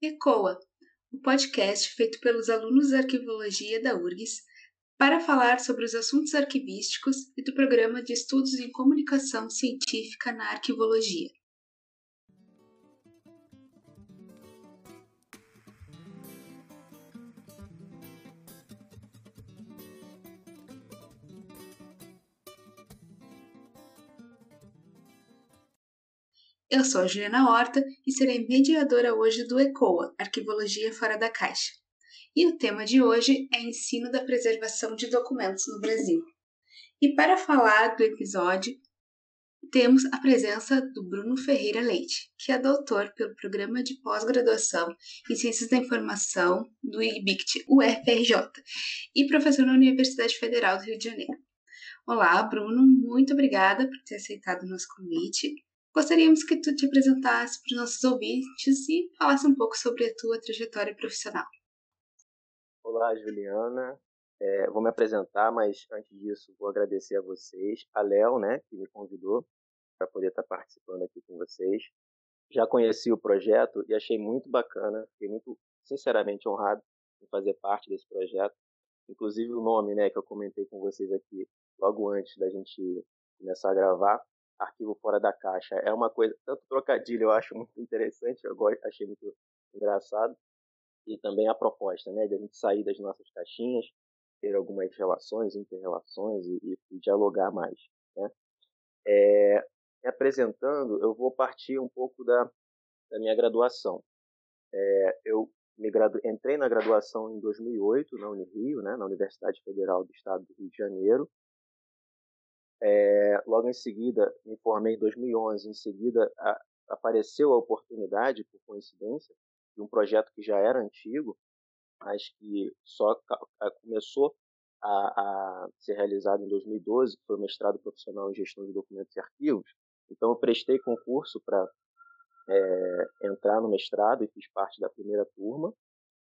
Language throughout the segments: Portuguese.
ECOA, o podcast feito pelos alunos de arquivologia da URGS para falar sobre os assuntos arquivísticos e do programa de estudos em comunicação científica na arquivologia. Eu sou a Juliana Horta e serei mediadora hoje do ECOA, Arquivologia Fora da Caixa. E o tema de hoje é ensino da preservação de documentos no Brasil. E para falar do episódio, temos a presença do Bruno Ferreira Leite, que é doutor pelo Programa de Pós-Graduação em Ciências da Informação do IBICT UFRJ e professor na Universidade Federal do Rio de Janeiro. Olá, Bruno, muito obrigada por ter aceitado o nosso convite Gostaríamos que tu te apresentasse para os nossos ouvintes e falasse um pouco sobre a tua trajetória profissional. Olá, Juliana. É, vou me apresentar, mas antes disso vou agradecer a vocês, a Léo, né, que me convidou para poder estar participando aqui com vocês. Já conheci o projeto e achei muito bacana, fiquei muito, sinceramente, honrado em fazer parte desse projeto. Inclusive o nome, né, que eu comentei com vocês aqui logo antes da gente começar a gravar, arquivo fora da caixa. É uma coisa, tanto trocadilho eu acho muito interessante, eu achei muito engraçado, e também a proposta, né, de a gente sair das nossas caixinhas, ter algumas relações, interrelações e, e, dialogar mais. Né? É, apresentando, eu vou partir um pouco da, da minha graduação. É, eu gradu... entrei na graduação em 2008 na Unirio, né, na Universidade Federal do Estado do Rio de Janeiro, é, logo em seguida, me formei em 2011. Em seguida, a, apareceu a oportunidade, por coincidência, de um projeto que já era antigo, mas que só começou a, a, ser realizado em 2012, que foi o mestrado profissional em gestão de documentos e arquivos. Então, eu prestei concurso para é, entrar no mestrado e fiz parte da primeira turma.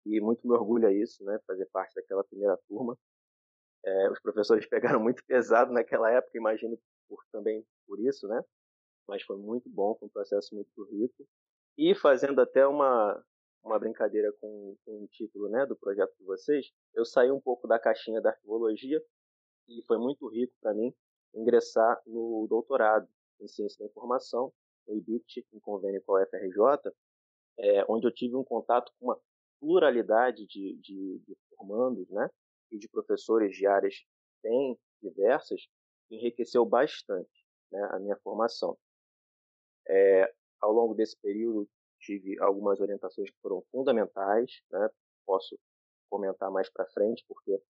E muito me orgulha isso, né, fazer parte daquela primeira turma. É, os professores pegaram muito pesado naquela época, imagino por, também por isso, né? Mas foi muito bom, foi um processo muito rico. E fazendo até uma, uma brincadeira com, com o título né, do projeto de vocês, eu saí um pouco da caixinha da arquivologia e foi muito rico para mim ingressar no doutorado em Ciência da Informação, no IBIT, em convênio com a UFRJ, é, onde eu tive um contato com uma pluralidade de, de, de formandos, né? E de professores de áreas bem diversas enriqueceu bastante né, a minha formação. É, ao longo desse período, tive algumas orientações que foram fundamentais, né, posso comentar mais para frente, porque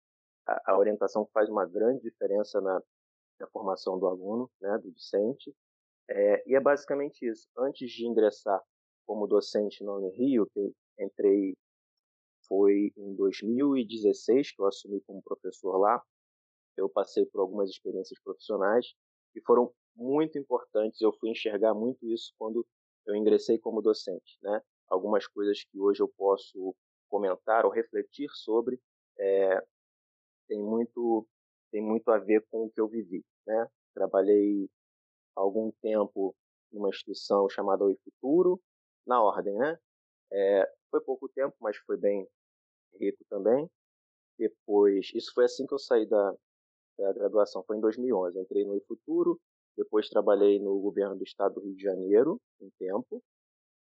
a, a, orientação faz uma grande diferença na, na formação do aluno, né, do docente, é, e é basicamente isso. Antes de ingressar como docente na Unirio, que entrei foi em 2016 que eu assumi como professor lá. Eu passei por algumas experiências profissionais que foram muito importantes. Eu fui enxergar muito isso quando eu ingressei como docente, né? Algumas coisas que hoje eu posso comentar ou refletir sobre é, tem muito tem muito a ver com o que eu vivi, né? Trabalhei algum tempo numa instituição chamada Oi Futuro, na ordem, né? É, foi pouco tempo, mas foi bem rico também. Depois, isso foi assim que eu saí da, da graduação, foi em 2011. entrei no Futuro, depois trabalhei no governo do estado do Rio de Janeiro um tempo,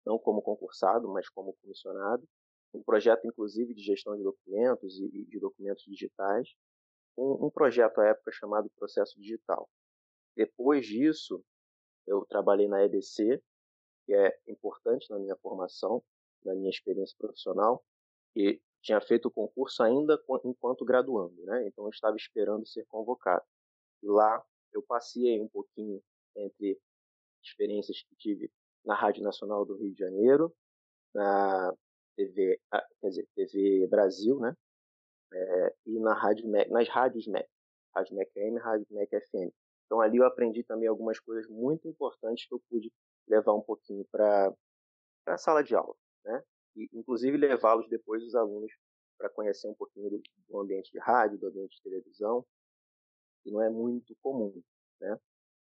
não como concursado, mas como comissionado. Um projeto, inclusive, de gestão de documentos e, de documentos digitais. Um, um projeto à época chamado Processo Digital. Depois disso, eu trabalhei na EBC, que é importante na minha formação, na minha experiência profissional, e tinha feito o concurso ainda enquanto graduando, né? Então eu estava esperando ser convocado. E lá eu passei um pouquinho entre experiências que tive na Rádio Nacional do Rio de Janeiro, na TV, ah, quer dizer, TV Brasil, né? É, e na rádio nas rádios MEC, Rádio MEC AM, Rádio MEC FM. Então ali eu aprendi também algumas coisas muito importantes que eu pude levar um pouquinho para a sala de aula, né? E inclusive levá-los depois os alunos para conhecer um pouquinho do, do, ambiente de rádio, do ambiente de televisão, que não é muito comum, né?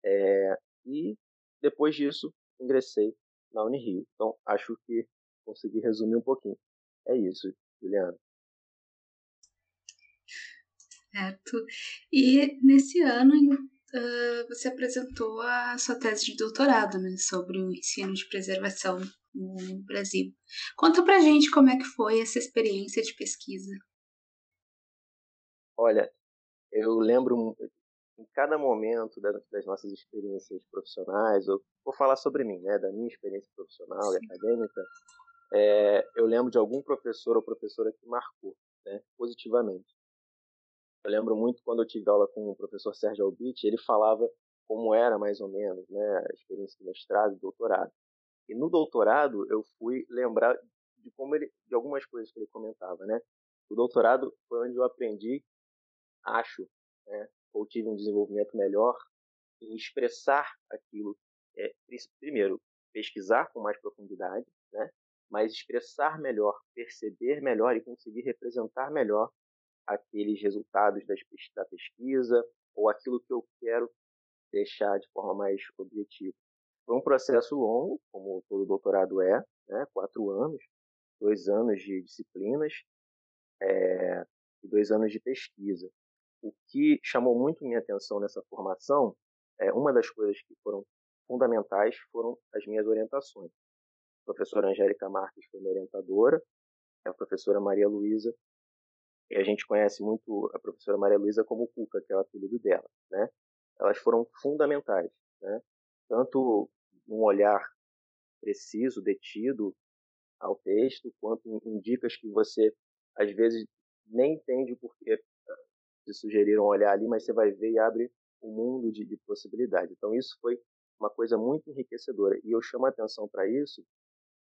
É, e depois disso ingressei na Unirio. Então acho que consegui resumir um pouquinho. É isso, Juliana. Certo. E nesse ano você apresentou a sua tese de doutorado né, sobre o ensino de preservação no Brasil. Conta pra gente como é que foi essa experiência de pesquisa. Olha, eu lembro em cada momento das nossas experiências profissionais, eu vou falar sobre mim, né, da minha experiência profissional Sim. e acadêmica, é, eu lembro de algum professor ou professora que marcou né, positivamente. Eu lembro muito quando eu tive aula com o professor Sérgio Albite, ele falava como era mais ou menos né, a experiência de mestrado e doutorado. E no doutorado eu fui lembrar de como ele, de algumas coisas que ele comentava, né? O doutorado foi onde eu aprendi, acho, né, ou tive um desenvolvimento melhor em expressar aquilo. É, primeiro, pesquisar com mais profundidade, né? Mas expressar melhor, perceber melhor e conseguir representar melhor aqueles resultados da pesquisa ou aquilo que eu quero deixar de forma mais objetiva. Foi um processo longo, como todo doutorado é, né? quatro anos, dois anos de disciplinas é, e dois anos de pesquisa. O que chamou muito minha atenção nessa formação, é, uma das coisas que foram fundamentais foram as minhas orientações. A professora Angélica Marques foi minha orientadora, a professora Maria Luísa e a gente conhece muito a professora Maria Luísa como Cuca, que é o apelido dela, né? Elas foram fundamentais, né? Tanto um olhar preciso, detido ao texto, quanto em dicas que você às vezes nem entende por que se sugeriram olhar ali, mas você vai ver e abre um mundo de, de possibilidade. Então isso foi uma coisa muito enriquecedora e eu chamo a atenção para isso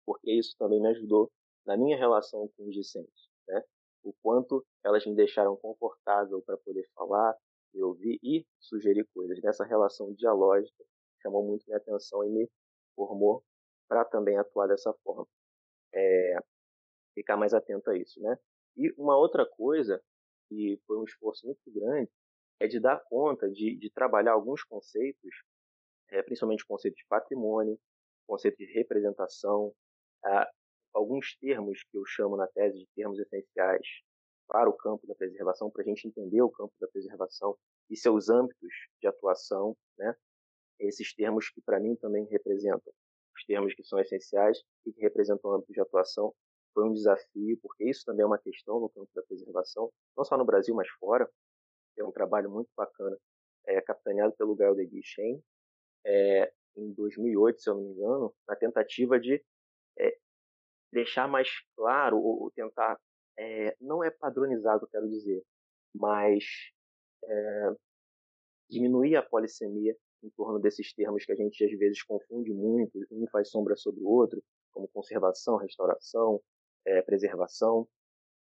porque isso também me ajudou na minha relação com os discentes, né? o quanto elas me deixaram confortável para poder falar, ouvir e sugerir coisas. Nessa relação dialógica chamou muito minha atenção e me formou para também atuar dessa forma. É, ficar mais atento a isso, né? E uma outra coisa que foi um esforço muito grande é de dar conta de, de trabalhar alguns conceitos, é, principalmente o conceito de patrimônio, conceito de representação, alguns termos que eu chamo na tese de termos essenciais para o campo da preservação, para a gente entender o campo da preservação e seus âmbitos de atuação, né? Esses termos que para mim também representam os termos que são essenciais e que representam âmbitos de atuação foi um desafio, porque isso também é uma questão no campo da preservação, não só no Brasil, mas fora. É um trabalho muito bacana, é, capitaneado pelo Gael de Guichen, é, em 2008, se eu não me engano, na tentativa de é, deixar mais claro ou, tentar é, não é padronizado, quero dizer, mas é, diminuir a polissemia em torno desses termos que a gente às vezes confunde muito, um faz sombra sobre o outro, como conservação, restauração, é, preservação.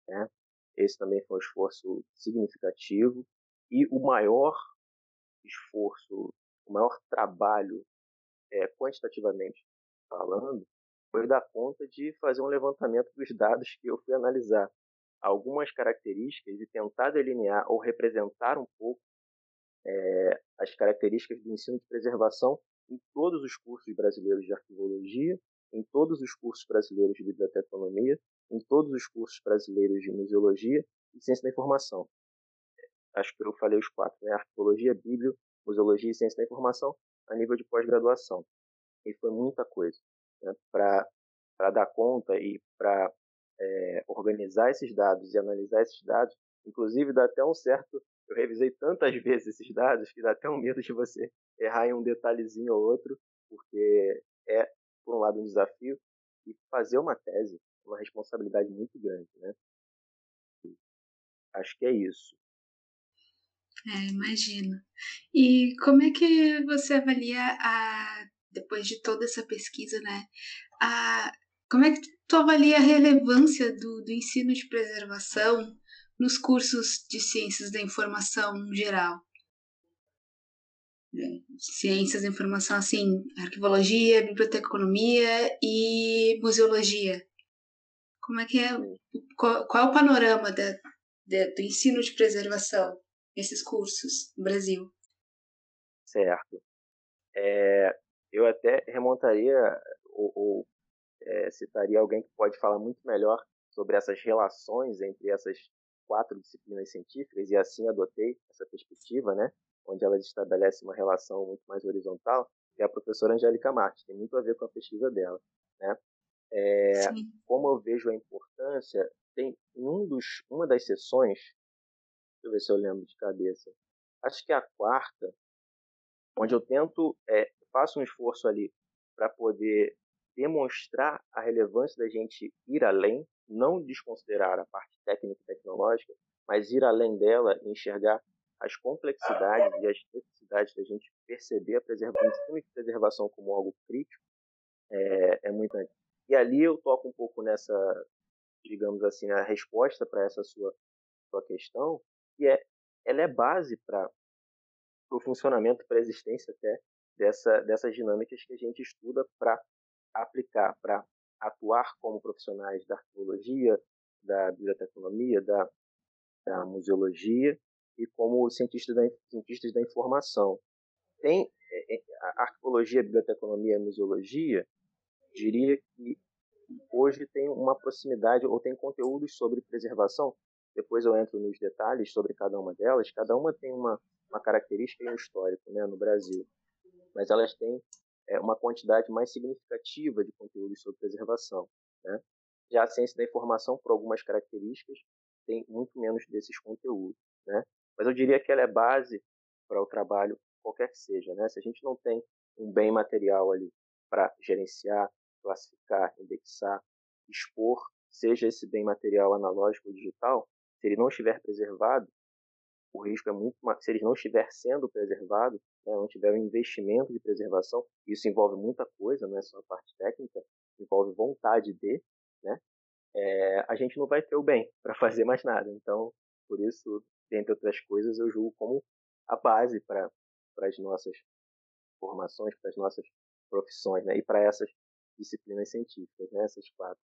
Né? Esse também foi um esforço significativo e o maior esforço, o maior trabalho, é, quantitativamente falando, foi dar conta de fazer um levantamento dos dados que eu fui analisar algumas características e tentar delinear ou representar um pouco é, as características do ensino de preservação em todos os cursos brasileiros de arquivologia, em todos os cursos brasileiros de biblioteconomia, em todos os cursos brasileiros de museologia e ciência da informação. Acho que eu falei os quatro, né? Arquivologia, Bíblia, Museologia e Ciência da Informação a nível de pós-graduação. E foi muita coisa né, para dar conta e para é, organizar esses dados e analisar esses dados. Inclusive, dá até um certo. Eu revisei tantas vezes esses dados que dá até um medo de você errar em um detalhezinho ou outro, porque é, por um lado, um desafio, e fazer uma tese é uma responsabilidade muito grande, né? Acho que é isso. É, imagino. E como é que você avalia a depois de toda essa pesquisa, né? A, como é que tu avalia a relevância do, do ensino de preservação nos cursos de ciências da informação geral? É, ciências da informação, assim, arquivologia, biblioteconomia e museologia. Como é que é? Qual, qual é o panorama da, da, do ensino de preservação nesses cursos no Brasil? Certo. É, eu até remontaria ou, ou é, citaria alguém que pode falar muito melhor sobre essas relações entre essas quatro disciplinas científicas e assim adotei essa perspectiva, né, onde elas estabelecem uma relação muito mais horizontal, que é a professora Angélica Marques, tem muito a ver com a pesquisa dela, né? É, como eu vejo a importância, tem um dos, uma das sessões, deixa eu ver se eu lembro de cabeça, acho que é a quarta, onde eu tento, é, faço um esforço ali para poder demonstrar a relevância da gente ir além, não desconsiderar a parte técnica e tecnológica, mas ir além dela e enxergar as complexidades e as necessidades da gente perceber a preservação, preservação como algo crítico é, é muito importante. E ali eu toco um pouco nessa, digamos assim, a resposta para essa sua, sua questão, que é, ela é base para o funcionamento, para a existência até dessa, dessas dinâmicas que a gente estuda para aplicar, para atuar como profissionais da arqueologia, da biblioteconomia, da, da museologia e como cientistas da, cientistas da informação. Tem é, é, a arqueologia, a biblioteconomia e museologia, diria que hoje tem uma proximidade ou tem conteúdos sobre preservação. Depois eu entro nos detalhes sobre cada uma delas. Cada uma tem uma, uma característica e um histórico né, no Brasil. Mas elas têm é, uma quantidade mais significativa de conteúdos sobre preservação. Né? Já a ciência da informação, por algumas características, tem muito menos desses conteúdos. Né? Mas eu diria que ela é base para o trabalho qualquer que seja. Né? Se a gente não tem um bem material ali para gerenciar, classificar, indexar, expor, seja esse bem material analógico ou digital, se ele não estiver preservado, o risco é muito se ele não estiver sendo preservado, né, não tiver um investimento de preservação, isso envolve muita coisa, não é só a parte técnica, envolve vontade de, né, é, a gente não vai ter o bem para fazer mais nada. Então, por isso, dentre outras coisas, eu julgo como a base para as nossas formações, para as nossas profissões, né, e para essas disciplinas científicas, né, essas quatro.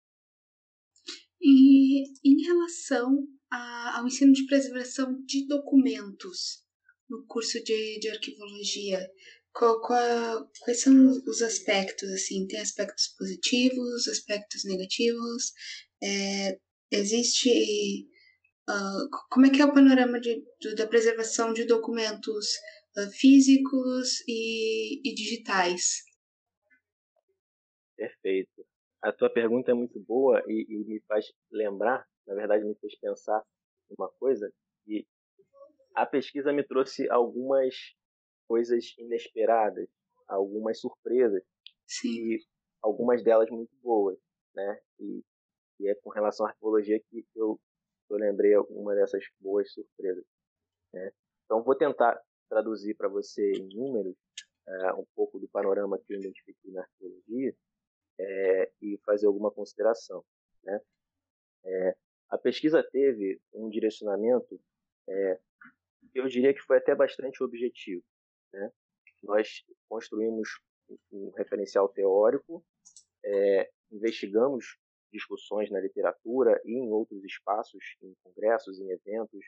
E em relação a, ao ensino de preservação de documentos no curso de, de arquivologia, qual, qual, quais são os aspectos? Assim, tem aspectos positivos, aspectos negativos? É, existe uh, como é que é o panorama de, de da preservação de documentos uh, físicos e, e digitais? Perfeito. A tua pergunta é muito boa e, e, me faz lembrar, na verdade, me fez pensar uma coisa e a pesquisa me trouxe algumas coisas inesperadas, algumas surpresas Sim. e algumas delas muito boas, né? E, e é com relação à arqueologia que eu, eu lembrei alguma dessas boas surpresas. Né? Então vou tentar traduzir para você em números uh, um pouco do panorama que eu identifiquei na arqueologia é, e fazer alguma consideração. Né? É, a pesquisa teve um direcionamento, é, eu diria que foi até bastante objetivo. Né? Nós construímos um referencial teórico, é, investigamos discussões na literatura e em outros espaços, em congressos, em eventos,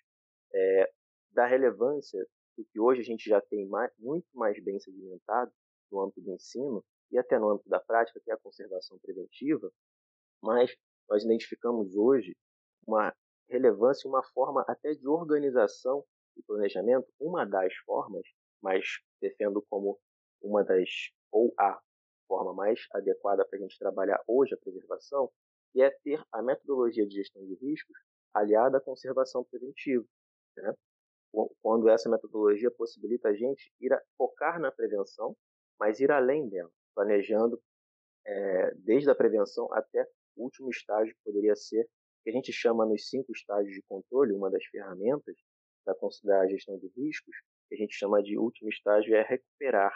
é, da relevância do que hoje a gente já tem mais, muito mais bem sedimentado no âmbito do ensino, e até no âmbito da prática, que é a conservação preventiva, mas nós identificamos hoje uma relevância, uma forma até de organização e planejamento, uma das formas, mas defendo como uma das, ou a forma mais adequada para a gente trabalhar hoje a preservação, que é ter a metodologia de gestão de riscos aliada à conservação preventiva. Né? Quando essa metodologia possibilita a gente ir a focar na prevenção, mas ir além dela planejando é, desde a prevenção até o último estágio, que poderia ser, que a gente chama nos cinco estágios de controle, uma das ferramentas da, da gestão de riscos, que a gente chama de último estágio é recuperar,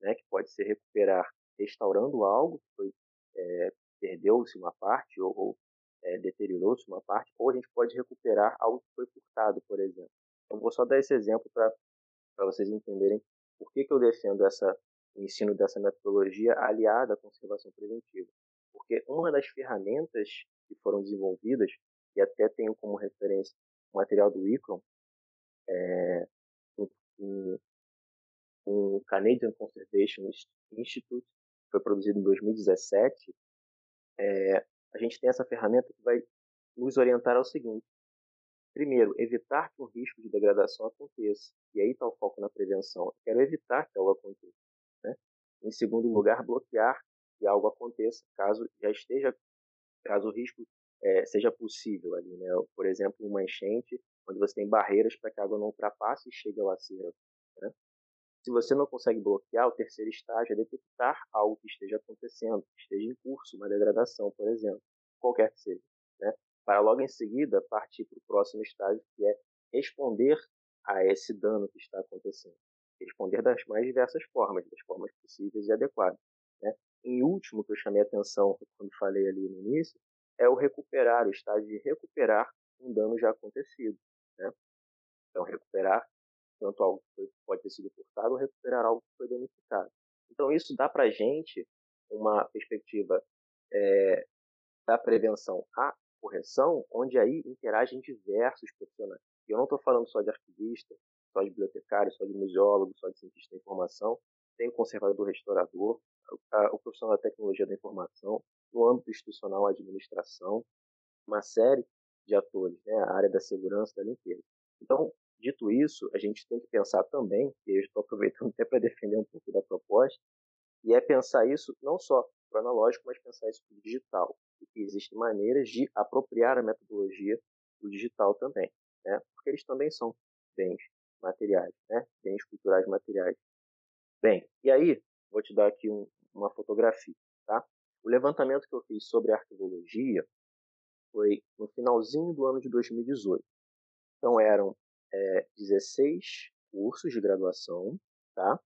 né, que pode ser recuperar restaurando algo que foi é, perdeu-se uma parte ou, ou é, deteriorou-se uma parte, ou a gente pode recuperar algo que foi furtado, por exemplo. Então, vou só dar esse exemplo para vocês entenderem por que, que eu defendo essa o ensino dessa metodologia aliada à conservação preventiva. Porque uma das ferramentas que foram desenvolvidas, e até tenho como referência o material do ICRON, é, um, um Canadian Conservation Institute, foi produzido em 2017, é, a gente tem essa ferramenta que vai nos orientar ao seguinte. Primeiro, evitar que um risco de degradação aconteça. E aí está o foco na prevenção. Eu quero evitar que algo aconteça. Né? Em segundo lugar, bloquear que algo aconteça caso já esteja, caso o risco é, seja possível ali, né? Por exemplo, uma enchente onde você tem barreiras para que a água não ultrapasse e chegue ao acervo. Né? Se você não consegue bloquear, o terceiro estágio é detectar algo que esteja acontecendo, que esteja em curso, uma degradação, por exemplo, qualquer que seja, né? para logo em seguida partir para o próximo estágio, que é responder a esse dano que está acontecendo. Responder das mais diversas formas, das formas possíveis e adequadas. Né? Em último, que eu chamei atenção quando falei ali no início, é o recuperar, o estágio de recuperar um dano já acontecido. Né? Então, recuperar tanto algo que pode ter sido furtado ou recuperar algo que foi danificado. Então, isso dá para a gente uma perspectiva é, da prevenção à correção, onde aí interagem diversos profissionais. Eu não estou falando só de arquivista, só de bibliotecário, só de museólogo, só de cientista da informação. Tem o conservador restaurador, o profissional da tecnologia da informação, no âmbito institucional, a administração, uma série de atores, né, a área da segurança, da limpeza. Então, dito isso, a gente tem que pensar também, e eu estou aproveitando até para defender um pouco da proposta, e é pensar isso não só para o analógico, mas pensar isso para o digital. E que existem maneiras de apropriar a metodologia do digital também, né? porque eles também são bens materiais, né? bens culturais materiais. Bem, e aí, vou te dar aqui um, uma fotografia. Tá? O levantamento que eu fiz sobre arquivologia foi no finalzinho do ano de 2018. Então eram é, 16 cursos de graduação, tá?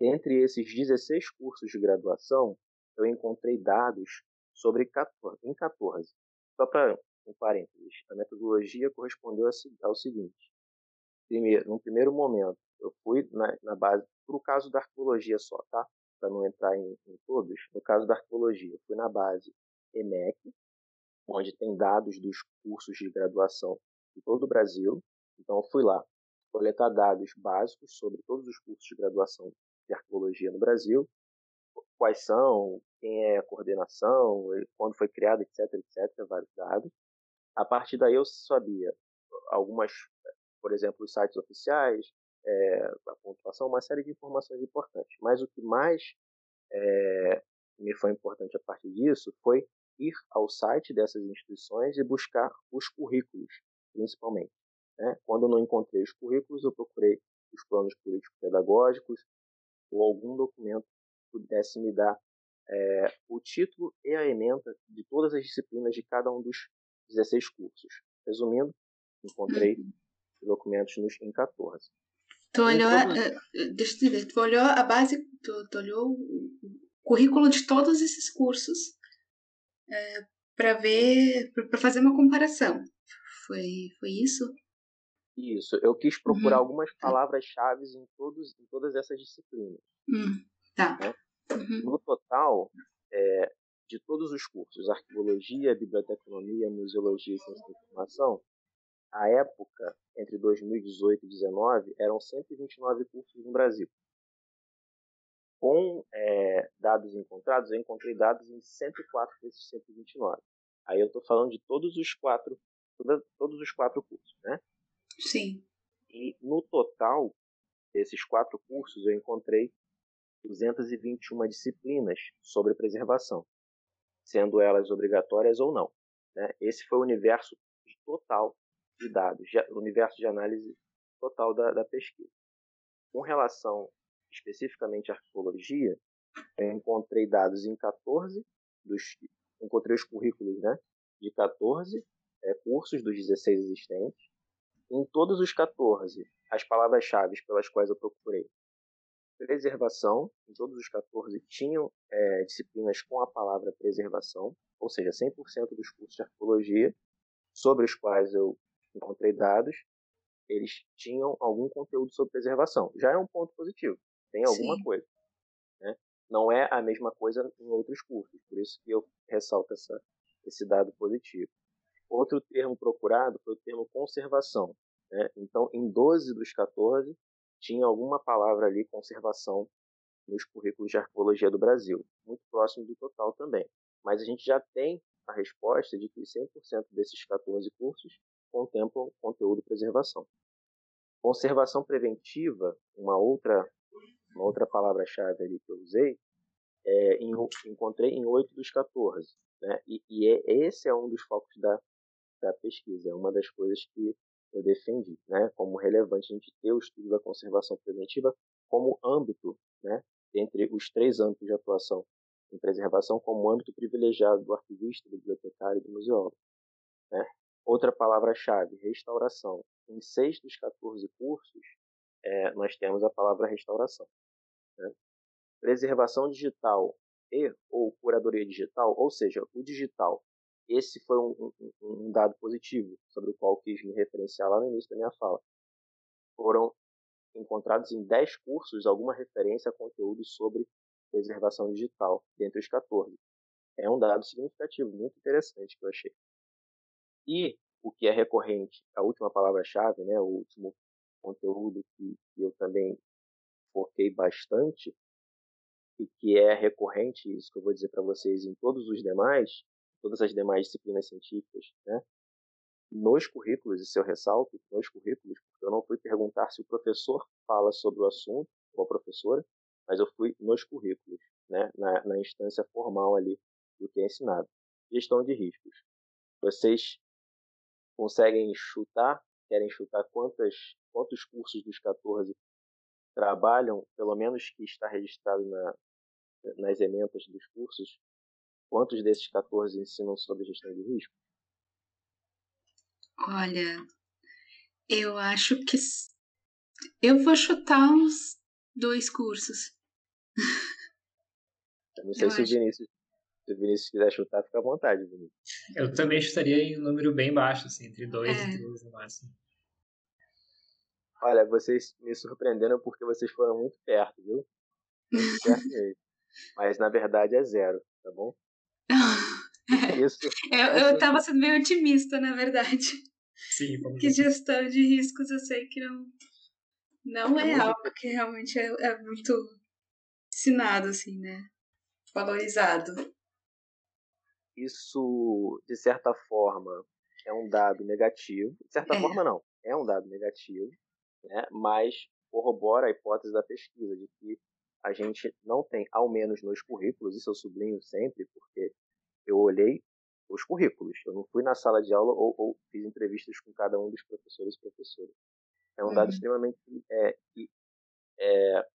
Entre esses 16 cursos de graduação, eu encontrei dados sobre 14, em 14. Só para um parênteses, a metodologia correspondeu ao seguinte. Primeiro, no primeiro momento, eu fui na, na base, para o caso da arqueologia só, tá? Para não entrar em, em todos, no caso da arqueologia, eu fui na base EMEC, onde tem dados dos cursos de graduação de todo o Brasil. Então, eu fui lá coletar dados básicos sobre todos os cursos de graduação de arqueologia no Brasil, quais são, quem é a coordenação, quando foi criado, etc, etc, vários dados. A partir daí eu sabia algumas, por exemplo, os sites oficiais, é, a pontuação, uma série de informações importantes. Mas o que mais é, me foi importante a partir disso foi ir ao site dessas instituições e buscar os currículos, principalmente. Né? Quando eu não encontrei os currículos, eu procurei os planos político-pedagógicos ou algum documento que pudesse me dar é, o título e a ementa de todas as disciplinas de cada um dos 16 cursos. Resumindo, encontrei uhum. documentos nos, em 14. Tu olhou, deixa eu dizer, tu olhou a base, tu, tu olhou o currículo de todos esses cursos é, para ver, para fazer uma comparação. Foi, foi isso? Isso, eu quis procurar uhum. algumas tá. palavras-chave em, todos, em todas essas disciplinas. Uhum. Tá. Né? Uhum. No total, é, de todos os cursos, arquivologia, biblioteconomia, museologia e ciência da informação, a época, entre 2018 e 2019, eram 129 cursos no Brasil com é, dados encontrados, eu encontrei dados em 104 desses 129. Aí eu estou falando de todos os quatro, todos os quatro cursos, né? Sim. E no total desses quatro cursos eu encontrei 221 disciplinas sobre preservação, sendo elas obrigatórias ou não. Né? Esse foi o universo total de dados, o universo de análise total da, da pesquisa. Com relação especificamente arqueologia, eu encontrei dados em 14 dos encontrei os currículos, né, de 14 é, cursos dos 16 existentes. Em todos os 14, as palavras-chave pelas quais eu procurei preservação, em todos os 14 tinham é, disciplinas com a palavra preservação, ou seja, 100% dos cursos de arqueologia sobre os quais eu encontrei dados, eles tinham algum conteúdo sobre preservação. Já é um ponto positivo tem alguma Sim. coisa. Né? Não é a mesma coisa em outros cursos, por isso que eu ressalto essa, esse dado positivo. Outro termo procurado foi o termo conservação. Né? Então, em 12 dos 14, tinha alguma palavra ali, conservação, nos currículos de arqueologia do Brasil, muito próximo do total também. mas a gente já tem a resposta de que 100% desses 14 cursos contemplam conteúdo preservação. Conservação preventiva, uma outra, uma outra palavra-chave ali que eu usei, é, encontrei em 8 dos 14. Né? E, e é, esse é um dos focos da, da pesquisa, é uma das coisas que eu defendi, né? como relevante a gente ter o estudo da conservação preventiva como âmbito, né? entre os três âmbitos de atuação em preservação, como âmbito privilegiado do arquivista, do bibliotecário e do museólogo. Né? Outra palavra-chave, restauração. Em seis dos 14 cursos, é, nós temos a palavra restauração. Né? Preservação digital e ou curadoria digital, ou seja, o digital. Esse foi um, um, um dado positivo sobre o qual quis me referenciar lá no início da minha fala. Foram encontrados em 10 cursos alguma referência a conteúdos sobre preservação digital, dentre os 14. É um dado significativo, muito interessante que eu achei. E o que é recorrente, a última palavra-chave, né, o último conteúdo que, eu também foquei bastante, e que é recorrente, isso que eu vou dizer para vocês em todos os demais, todas as demais disciplinas científicas, né? Nos currículos, isso eu ressalto, nos currículos, porque eu não fui perguntar se o professor fala sobre o assunto, ou a professora, mas eu fui nos currículos, né? Na, na instância formal ali do que é ensinado. Gestão de riscos. Vocês conseguem chutar, querem chutar quantas, quantos cursos dos 14 trabalham, pelo menos que está registrado na, nas ementas dos cursos, quantos desses 14 ensinam sobre gestão de risco? Olha, eu acho que eu vou chutar uns dois cursos. Eu não sei eu se, acho. o Vinícius, se o Vinícius quiser chutar, fica à vontade, Vinícius. Eu também chutaria em um número bem baixo, assim, entre dois é. e três no máximo. Olha, vocês me surpreenderam porque vocês foram muito perto, viu? Muito perto mesmo. Mas na verdade é zero, tá bom? Isso. eu, eu tava sendo meio otimista, na verdade. Sim, vamos Que gestão de riscos eu sei que não, não é algo que realmente é, é muito ensinado, assim, né? Valorizado. Isso, de certa forma, é um dado negativo. De certa é. forma, não. É um dado negativo, né? mas corrobora a hipótese da pesquisa de que a gente não tem, ao menos nos currículos, isso eu sublinho sempre, porque eu olhei os currículos, eu não fui na sala de aula ou, ou fiz entrevistas com cada um dos professores e professoras. É um dado uhum. extremamente é, que é,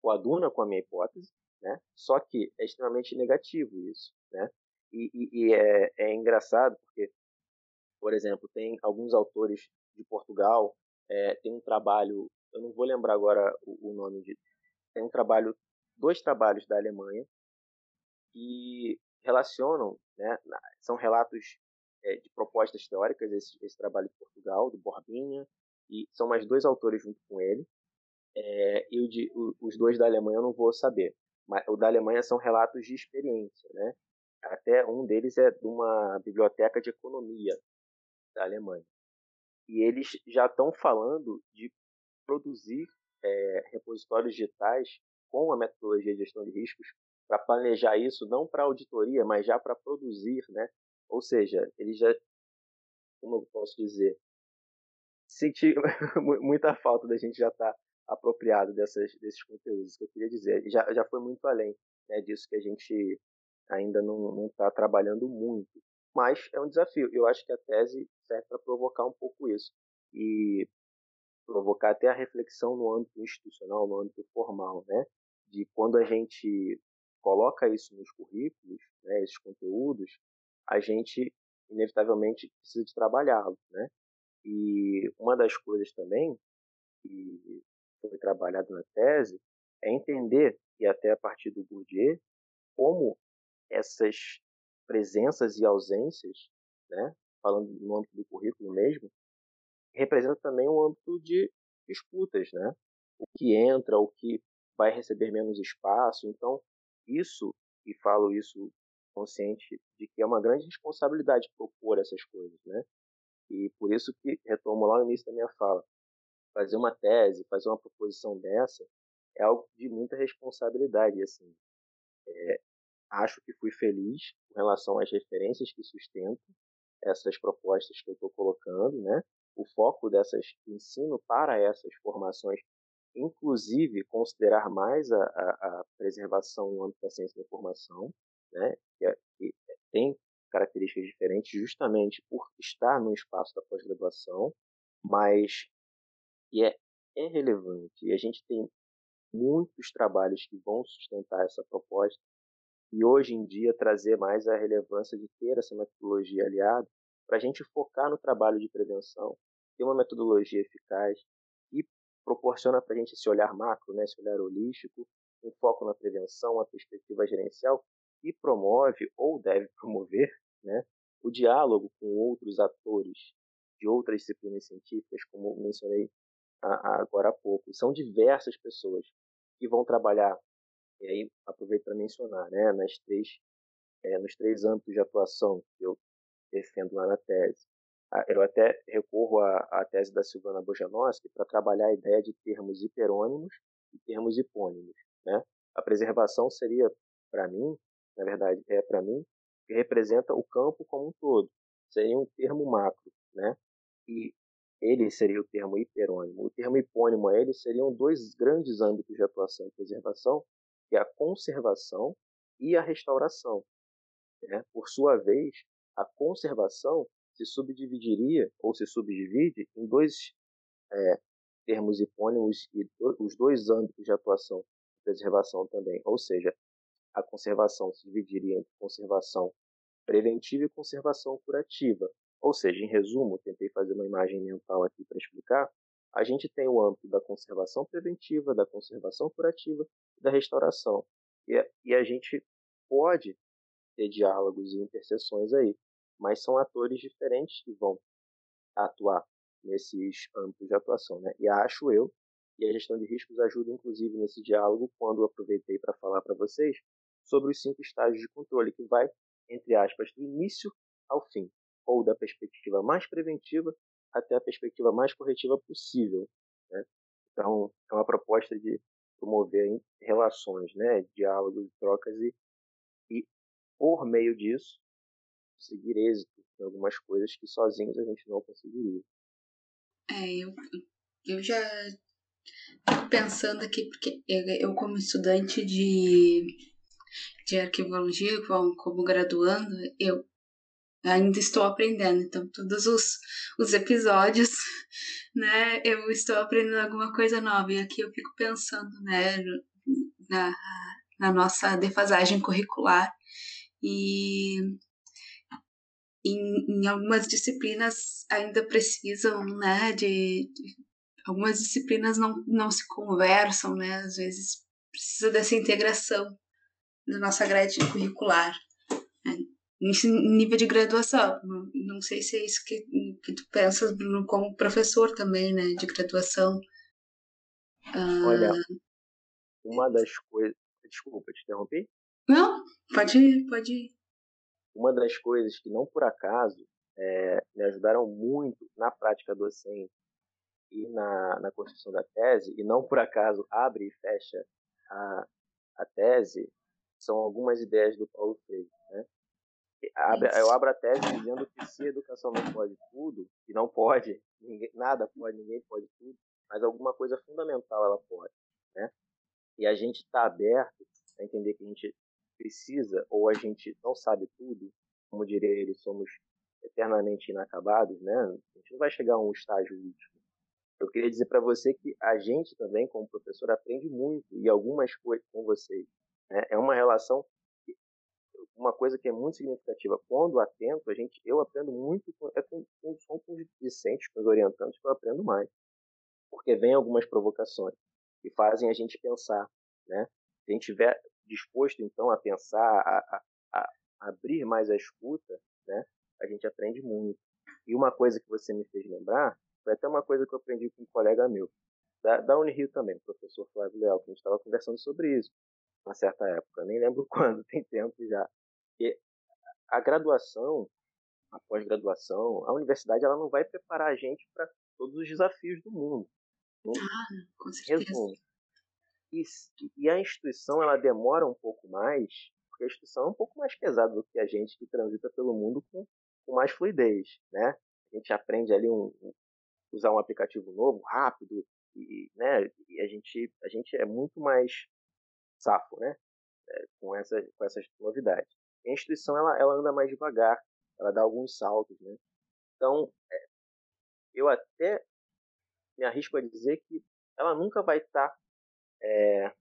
coaduna com a minha hipótese, né? só que é extremamente negativo isso. Né? E, e, e é, é, engraçado porque, por exemplo, tem alguns autores de Portugal, é, tem um trabalho, eu não vou lembrar agora o, o nome de, tem um trabalho, dois trabalhos da Alemanha que relacionam, né, são relatos é, de propostas teóricas, esse, esse, trabalho de Portugal, do Borbinha, e são mais dois autores junto com ele, é, e de, o, os dois da Alemanha eu não vou saber, mas o da Alemanha são relatos de experiência, né? Até um deles é de uma biblioteca de economia da Alemanha. E eles já estão falando de produzir é, repositórios digitais com a metodologia de gestão de riscos para planejar isso não para auditoria, mas já para produzir, né? Ou seja, ele já, como eu posso dizer, senti muita falta da gente já estar tá apropriado dessas, desses conteúdos que eu queria dizer. Já, já foi muito além né, disso que a gente ainda não está trabalhando muito. Mas é um desafio. Eu acho que a tese serve para provocar um pouco isso. E provocar até a reflexão no âmbito institucional, no âmbito formal, né? De quando a gente coloca isso nos currículos, né, esses conteúdos, a gente inevitavelmente precisa de trabalhá-los, né? E uma das coisas também que foi trabalhado na tese é entender, e até a partir do Bourdieu, como essas presenças e ausências, né, falando no âmbito do currículo mesmo, representa também um âmbito de disputas, né? O que entra, o que vai receber menos espaço. Então, isso, e falo isso consciente de que é uma grande responsabilidade propor essas coisas, né? E por isso que retomo lá no início da minha fala, fazer uma tese, fazer uma proposição dessa é algo de muita responsabilidade, assim. É, acho que fui feliz com relação às referências que sustentam essas propostas que eu estou colocando, né? O foco dessas ensino para essas formações, inclusive considerar mais a, a, a preservação no âmbito da ciência da informação, né? Que, é, que tem características diferentes justamente por estar no espaço da pós-graduação, mas e é, é relevante e a gente tem muitos trabalhos que vão sustentar essa proposta e hoje em dia trazer mais a relevância de ter essa metodologia aliada para a gente focar no trabalho de prevenção, ter uma metodologia eficaz e proporciona para a gente esse olhar macro, né, esse olhar holístico, um foco na prevenção, uma perspectiva gerencial e promove ou deve promover né, o diálogo com outros atores de outras disciplinas científicas, como mencionei agora há pouco. São diversas pessoas que vão trabalhar, e aí aproveito para mencionar, né, nas três, é, nos três âmbitos de atuação que eu defendo lá na tese. Eu até recorro à, à tese da Silvana Bojanowski para trabalhar a ideia de termos hiperônimos e termos hipônimos. Né? A preservação seria, para mim, na verdade, é para mim, que representa o campo como um todo. Seria um termo macro, né? E ele seria o termo hiperônimo. O termo hipônimo ele seriam dois grandes âmbitos de atuação e preservação, que é a conservação e a restauração. Né? Por sua vez, a conservação se subdividiria ou se subdivide em dois é, termos hipônimos e os dois âmbitos de atuação e preservação também. Ou seja, a conservação se dividiria entre conservação preventiva e conservação curativa. Ou seja, em resumo, tentei fazer uma imagem mental aqui para explicar. A gente tem o âmbito da conservação preventiva, da conservação curativa e da restauração. E, e a gente pode ter diálogos e interseções aí, mas são atores diferentes que vão atuar nesses âmbitos de atuação. Né? E acho eu que a gestão de riscos ajuda, inclusive, nesse diálogo, quando aproveitei para falar para vocês sobre os cinco estágios de controle, que vai, entre aspas, do início ao fim ou da perspectiva mais preventiva até a perspectiva mais corretiva possível. Né? Então, é uma proposta de promover relações, né, diálogos, trocas e, e, por meio disso, conseguir êxito em algumas coisas que sozinhos a gente não conseguiria. É, eu, eu já pensando aqui, porque eu, eu como estudante de, de arquivologia, como, como graduando, eu ainda estou aprendendo. Então, todos os, os episódios, né, eu estou aprendendo alguma coisa nova. E aqui eu fico pensando, né, na, na nossa defasagem curricular. E em, em algumas disciplinas ainda precisam, né, de, de algumas disciplinas não, não se conversam, né? Às vezes precisa dessa integração na nossa grade curricular em nível de graduação. Não, sei se é isso que, que tu pensas, Bruno, como professor também, né, de graduação. Ah, Olha, uma das coisas. Desculpa, te interrompi? Não, pode ir, pode ir. Uma das coisas que não por acaso é, me ajudaram muito na prática docente e na, na construção da tese, e não por acaso abre e fecha a, a tese, são algumas ideias do Paulo Freire. Né? Eu abro a tese dizendo que se a educação não pode tudo, e não pode, ninguém, nada pode, ninguém pode tudo, mas alguma coisa fundamental ela pode, né? E a gente está aberto a entender que a gente precisa ou a gente não sabe tudo, como diria ele, somos eternamente inacabados, né? A gente não vai chegar a um estágio último. Eu queria dizer para você que a gente também, como professor, aprende muito e algumas coisas com vocês. Né? É uma relação uma coisa que é muito significativa. Quando atento, a gente, eu aprendo muito é com, com, com os discentes, com os orientantes, que eu aprendo mais. Porque vem algumas provocações que fazem a gente pensar, né? Se a gente estiver disposto, então, a pensar, a, a, a abrir mais a escuta, né? A gente aprende muito. E uma coisa que você me fez lembrar foi até uma coisa que eu aprendi com um colega meu, da, da Unirio também, o professor Flávio Leal, que a gente estava conversando sobre isso, uma certa época, nem lembro quando, tem tempo já. Porque a graduação, a pós-graduação, a universidade ela não vai preparar a gente para todos os desafios do mundo. Ah, com certeza. Resumo. E, e, a instituição ela demora um pouco mais, porque a instituição é um pouco mais pesada do que a gente que transita pelo mundo com, com mais fluidez, né? A gente aprende ali um, um usar um aplicativo novo, rápido, e, né, e a gente a gente é muito mais safo, né, é, com essa com essas novidades. A instituição ela ela anda mais devagar, ela dá alguns saltos, né. Então é, eu até me arrisco a dizer que ela nunca vai estar tá, é,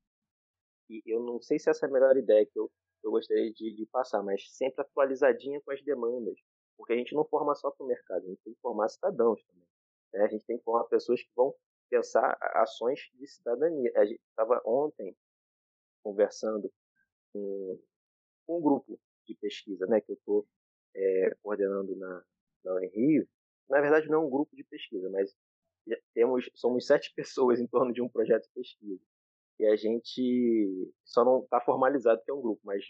e eu não sei se essa é a melhor ideia que eu, eu gostaria de, de passar, mas sempre atualizadinha com as demandas, porque a gente não forma só para o mercado, a gente tem que formar cidadãos também. Né? A gente tem que formar pessoas que vão pensar ações de cidadania. A gente estava ontem conversando com, um grupo de pesquisa né, que eu estou é, coordenando na, na Rio. Na verdade, não é um grupo de pesquisa, mas temos somos sete pessoas em torno de um projeto de pesquisa. E a gente só não está formalizado que é um grupo, mas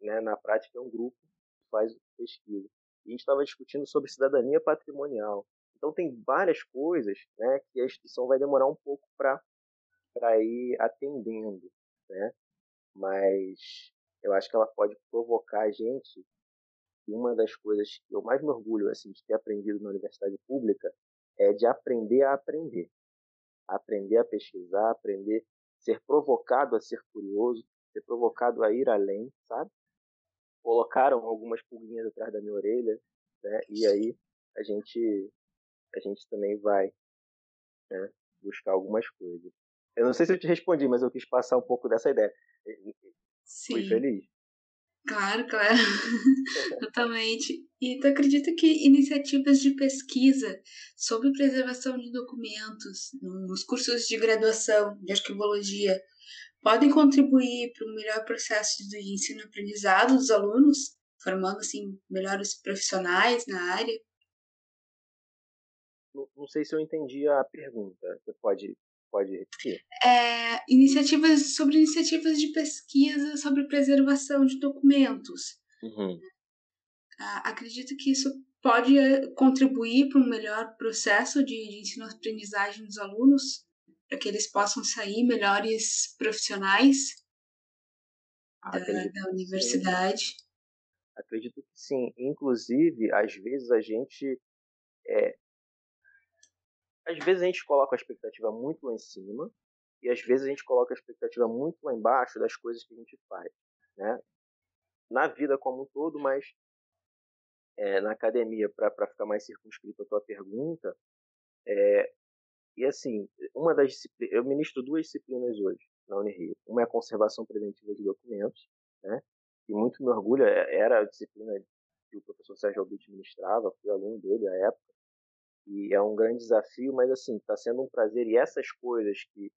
né, na prática é um grupo que faz pesquisa. E a gente estava discutindo sobre cidadania patrimonial. Então tem várias coisas né, que a instituição vai demorar um pouco para ir atendendo, né? Mas eu acho que ela pode provocar a gente. E uma das coisas que eu mais me orgulho assim, de ter aprendido na universidade pública é de aprender a aprender. Aprender a pesquisar, aprender, ser provocado a ser curioso, ser provocado a ir além, sabe? Colocaram algumas pulguinhas atrás da minha orelha, né? E aí a gente a gente também vai né, buscar algumas coisas. Eu não sei se eu te respondi, mas eu quis passar um pouco dessa ideia. Sim. Fui feliz. Claro, claro. Totalmente. E tu acredita que iniciativas de pesquisa sobre preservação de documentos nos cursos de graduação de arquivologia podem contribuir para um melhor processo de ensino-aprendizado dos alunos, formando assim melhores profissionais na área? não sei se eu entendi a pergunta. Você pode, pode repetir? É, iniciativas sobre iniciativas de pesquisa sobre preservação de documentos. Uhum. acredito que isso pode eh, contribuir para um melhor processo de, de ensino-aprendizagem dos alunos, para que eles possam sair melhores profissionais da, da, universidade. Acredito que sim. Inclusive, às vezes a gente é, às vezes a gente coloca a expectativa muito lá em cima e às vezes a gente coloca a expectativa muito lá embaixo das coisas que a gente faz, né? Na vida como um todo, mas é, na academia, para ficar mais circunscrito a tua pergunta, é, e assim, uma das disciplinas, eu ministro duas disciplinas hoje na Unirio. Uma é a conservação preventiva de documentos, né? E muito me orgulho, é, era a disciplina que o professor Sérgio Albit ministrava, fui aluno dele à época e é um grande desafio, mas assim, está sendo um prazer. E essas coisas que,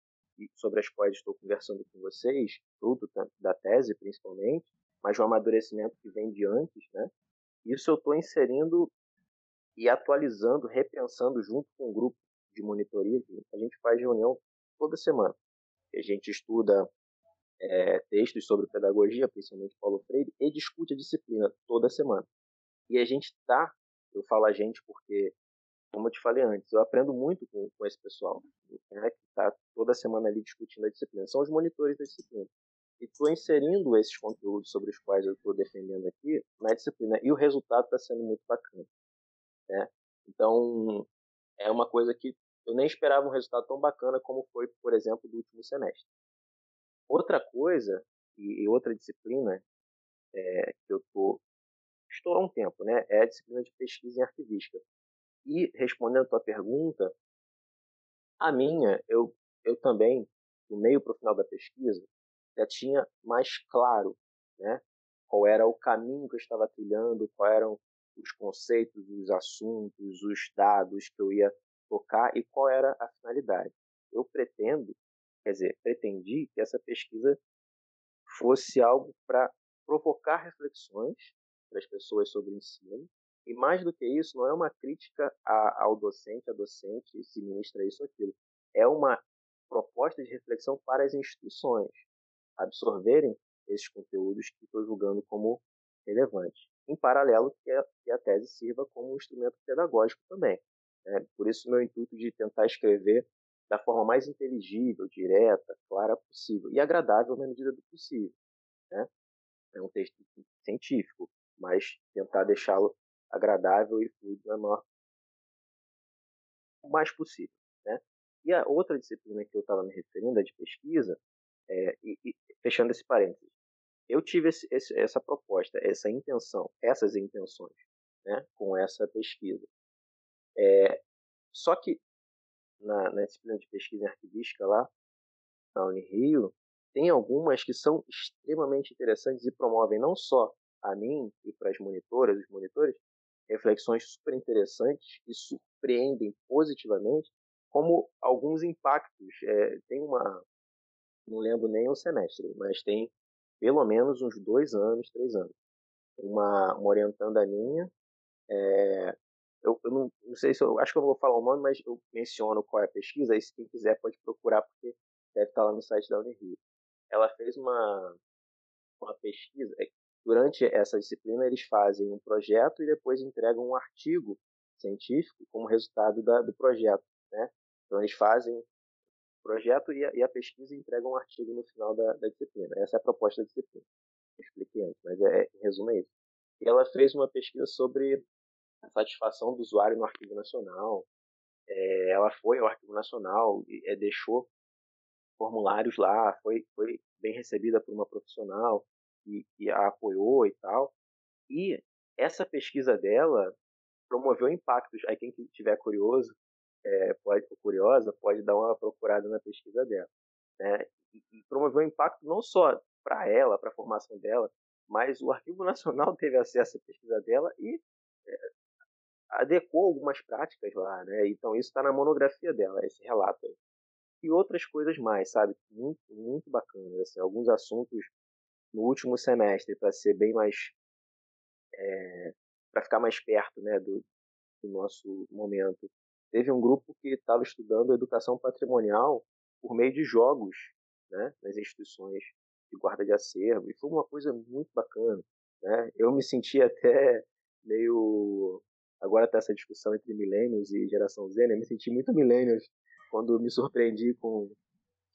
sobre as quais estou conversando com vocês, tudo da tese principalmente, mas o amadurecimento que vem de antes, né? Isso eu estou inserindo e atualizando, repensando junto com um grupo de monitoria. A gente faz reunião toda semana. A gente estuda é, textos sobre pedagogia, principalmente Paulo Freire, e discute a disciplina toda semana. E a gente está, eu falo a gente porque como eu te falei antes, eu aprendo muito com, com esse pessoal, né, que está toda semana ali discutindo a disciplina. São os monitores da disciplina. E estou inserindo esses conteúdos sobre os quais eu estou defendendo aqui na disciplina. E o resultado está sendo muito bacana. Né? Então, é uma coisa que eu nem esperava um resultado tão bacana como foi, por exemplo, do último semestre. Outra coisa, e, outra disciplina é, que eu estou há um tempo, né, é a disciplina de pesquisa em arquivística. E respondendo a tua pergunta, a minha, eu, eu também, do meio para o final da pesquisa, já tinha mais claro né, qual era o caminho que eu estava trilhando, quais eram os conceitos, os assuntos, os dados que eu ia tocar e qual era a finalidade. Eu pretendo, quer dizer, pretendi que essa pesquisa fosse algo para provocar reflexões para as pessoas sobre o ensino, e mais do que isso, não é uma crítica a, ao docente, a docente, se ministra isso ou aquilo. É uma proposta de reflexão para as instituições absorverem esses conteúdos que estou julgando como relevantes. Em paralelo, que, a, que a tese sirva como um instrumento pedagógico também. Né? Por isso, meu intuito de tentar escrever da forma mais inteligível, direta, clara possível e agradável na medida do possível. Né? é um texto científico, mas tentar deixá-lo agradável e fluido na maior o mais possível. Né? E a outra disciplina que eu estava me referindo, a de pesquisa, é, e, e, fechando esse parênteses, eu tive esse, esse, essa proposta, essa intenção, essas intenções, né, com essa pesquisa. É, só que na, na, disciplina de pesquisa em arquivística lá, na Unirio, tem algumas que são extremamente interessantes e promovem não só a mim e para as monitoras, os monitores, reflexões super interessantes e surpreendem positivamente, como alguns impactos. É, tem uma, não lembro nem o semestre, mas tem pelo menos uns dois anos, três anos. Uma, uma orientanda minha, é, eu, eu não, não, sei se eu acho que eu vou falar o nome, mas eu menciono qual é a pesquisa, e se quem quiser pode procurar, porque deve estar lá no site da Unirio. Ela fez uma, uma pesquisa, é, durante essa disciplina eles fazem um projeto e depois entregam um artigo científico como resultado da, do projeto, né? Então eles fazem o projeto e a, e a, pesquisa entregam um artigo no final da, da, disciplina. Essa é a proposta da disciplina. Eu expliquei antes, mas é, em resumo é isso. E ela fez uma pesquisa sobre a satisfação do usuário no Arquivo Nacional. É, ela foi ao Arquivo Nacional e é, deixou formulários lá, foi, foi bem recebida por uma profissional que, que a apoiou e tal. E essa pesquisa dela promoveu impactos. Aí quem tiver curioso, é, pode, curiosa, pode dar uma procurada na pesquisa dela. Né? E, e promoveu impacto não só para ela, para a formação dela, mas o Arquivo Nacional teve acesso à pesquisa dela e é, adequou algumas práticas lá, né? Então isso está na monografia dela, esse relato aí. E outras coisas mais, sabe? Muito, muito bacanas. Assim, alguns assuntos no último semestre para ser bem mais é, para ficar mais perto né do, do, nosso momento. Teve um grupo que estava estudando educação patrimonial por meio de jogos né nas instituições de guarda de acervo e foi uma coisa muito bacana né. Eu me senti até meio agora tá essa discussão entre millennials e geração Z né me senti muito millennials quando me surpreendi com,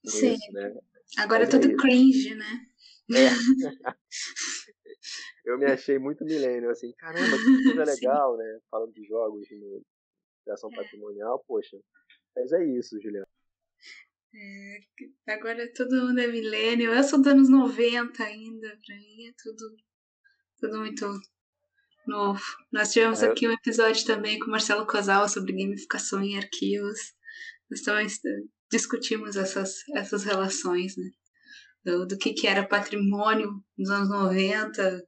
com Sim. isso né. Agora Mas é tudo é cringe né é. eu me achei muito milênio, assim, caramba, que coisa legal, né? Falando de jogos de criação é. patrimonial, poxa. Mas é isso, Juliana. É, agora todo mundo é milênio. Eu sou dos anos 90 ainda, pra mim é tudo, tudo muito novo. Nós tivemos é, aqui um episódio também com o Marcelo Cosal sobre gamificação em arquivos. Nós também discutimos essas, essas relações, né? Do, do que, que era patrimônio nos anos 90,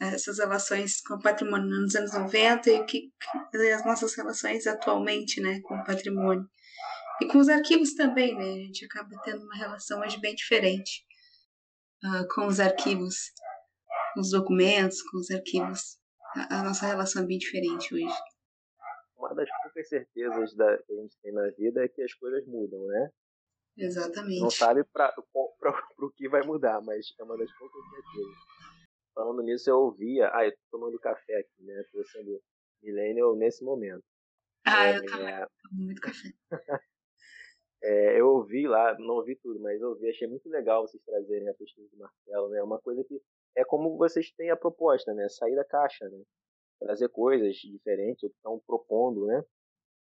essas relações com o patrimônio nos anos 90 e que, as nossas relações atualmente né, com o patrimônio. E com os arquivos também, né? A gente acaba tendo uma relação hoje bem diferente uh, com os arquivos, com os documentos, com os arquivos. A, a, nossa relação é bem diferente hoje. Uma das poucas certezas da, que a gente tem na vida é que as coisas mudam, né? Exatamente. Não sabe para o que vai mudar, mas é uma das poucas certezas. Falando nisso, eu ouvia. Ah, eu tô tomando café aqui, né? Tô sendo millennial nesse momento. Ah, é, eu também tomo muito café. é, eu ouvi lá, não ouvi tudo, mas eu ouvi, achei muito legal vocês trazerem a pesquisa do Marcelo, né? É uma coisa que é como vocês têm a proposta, né? Sair da caixa, né? Trazer coisas diferentes, ou que estão propondo, né?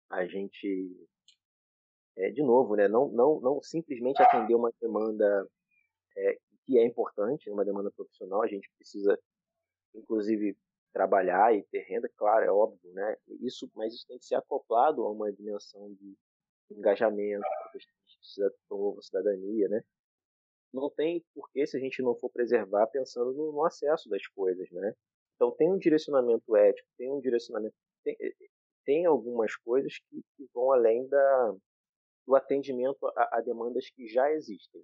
A gente é, de novo, né, não, não, não simplesmente atender uma demanda é, que é importante, uma demanda profissional, a gente precisa, inclusive, trabalhar e ter renda, claro, é óbvio, né? Isso, mas isso tem que ser acoplado a uma dimensão de engajamento, precisa promover cidadania, né? Não tem porquê se a gente não for preservar pensando no, no acesso das coisas, né? Então tem um direcionamento ético, tem um direcionamento, tem, tem algumas coisas que, que vão além da do atendimento a, a, demandas que já existem.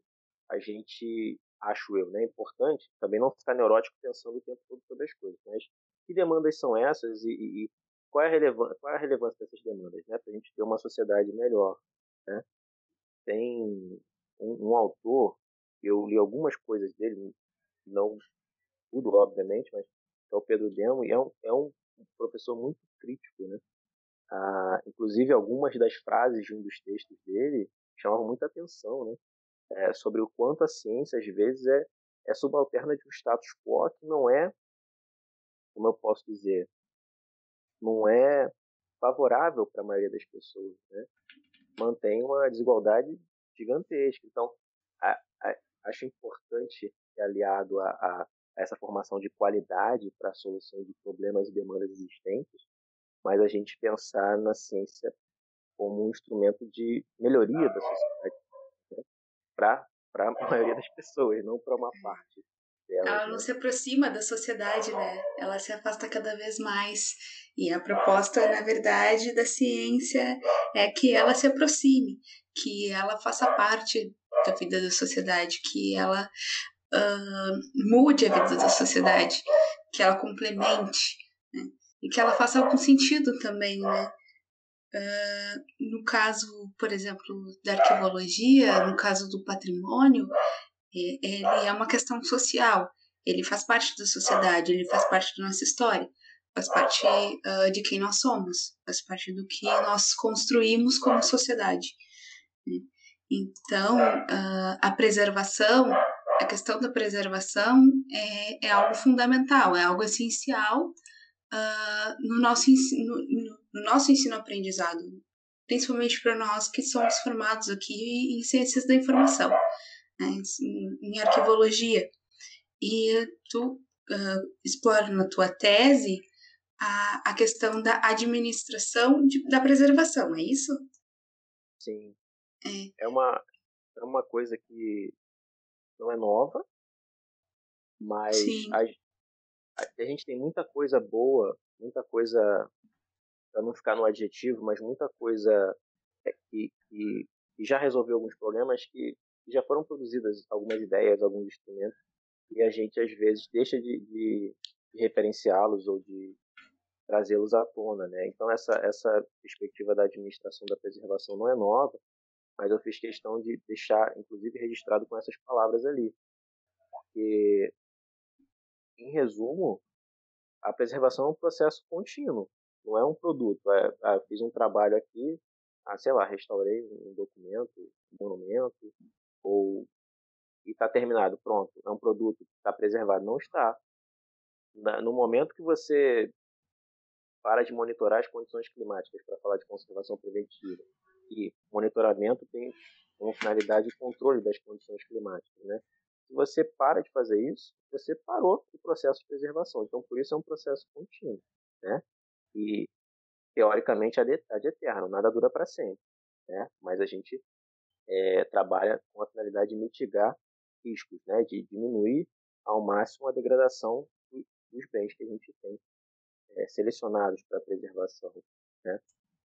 A gente, acho eu, né, é importante também não ficar neurótico pensando o tempo todo sobre as coisas, mas que demandas são essas e, e, e qual, é a relevância, qual é a relevância dessas demandas, né, para a gente ter uma sociedade melhor, né? Tem um, um autor, eu li algumas coisas dele, não tudo, obviamente, mas é o Pedro Demo, e é um, é um professor muito crítico, né? Ah, inclusive, algumas das frases de um dos textos dele chamavam muita atenção, né? É, sobre o quanto a ciência, às vezes, é, é subalterna de um status quo que não é, como eu posso dizer, não é favorável para a maioria das pessoas, né? Mantém uma desigualdade gigantesca. Então, a, a, acho importante, aliado a, a, essa formação de qualidade para a solução de problemas e demandas existentes, mas a gente pensar na ciência como um instrumento de melhoria da sociedade né? para a maioria das pessoas, não para uma parte delas. Ela não né? se aproxima da sociedade, né? Ela se afasta cada vez mais. E a proposta, na verdade, da ciência é que ela se aproxime, que ela faça parte da vida da sociedade, que ela uh, mude a vida da sociedade, que ela complemente? E que ela faça algum sentido também, né? Uh, no caso, por exemplo, da arqueologia, no caso do patrimônio, ele é uma questão social. Ele faz parte da sociedade, ele faz parte da nossa história, faz parte uh, de quem nós somos, faz parte do que nós construímos como sociedade. Né? Então, uh, a preservação, a questão da preservação é, é algo fundamental, é algo essencial uh, no, nosso ensino, no, no nosso ensino-aprendizado, principalmente para nós que somos formados aqui em ciências da informação, né, em, em arquivologia. E tu uh, explora na tua tese a, a questão da administração de, da preservação, é isso? Sim. É. é uma, é uma coisa que não é nova, mas a, a, gente tem muita coisa boa, muita coisa, para não ficar no adjetivo, mas muita coisa é, que, que, que já resolveu alguns problemas que já foram produzidas algumas ideias, alguns instrumentos, e a gente às vezes deixa de, de, de referenciá-los ou de trazê-los à tona, né? Então essa essa perspectiva da administração da preservação não é nova, mas eu fiz questão de deixar, inclusive, registrado com essas palavras ali, porque em resumo, a preservação é um processo contínuo, não é um produto. É, ah, fiz um trabalho aqui, ah, sei lá, restaurei um documento, um monumento, ou e está terminado, pronto, é um produto que está preservado. Não está. No momento que você para de monitorar as condições climáticas para falar de conservação preventiva e monitoramento tem como finalidade o controle das condições climáticas, né? Se você para de fazer isso, você parou o processo de preservação. Então, por isso é um processo contínuo, né? E teoricamente é de, é de eterno, nada dura para sempre, né? Mas a gente é, trabalha com a finalidade de mitigar riscos, né, de diminuir ao máximo a degradação dos bens que a gente tem é, selecionados para preservação. Né?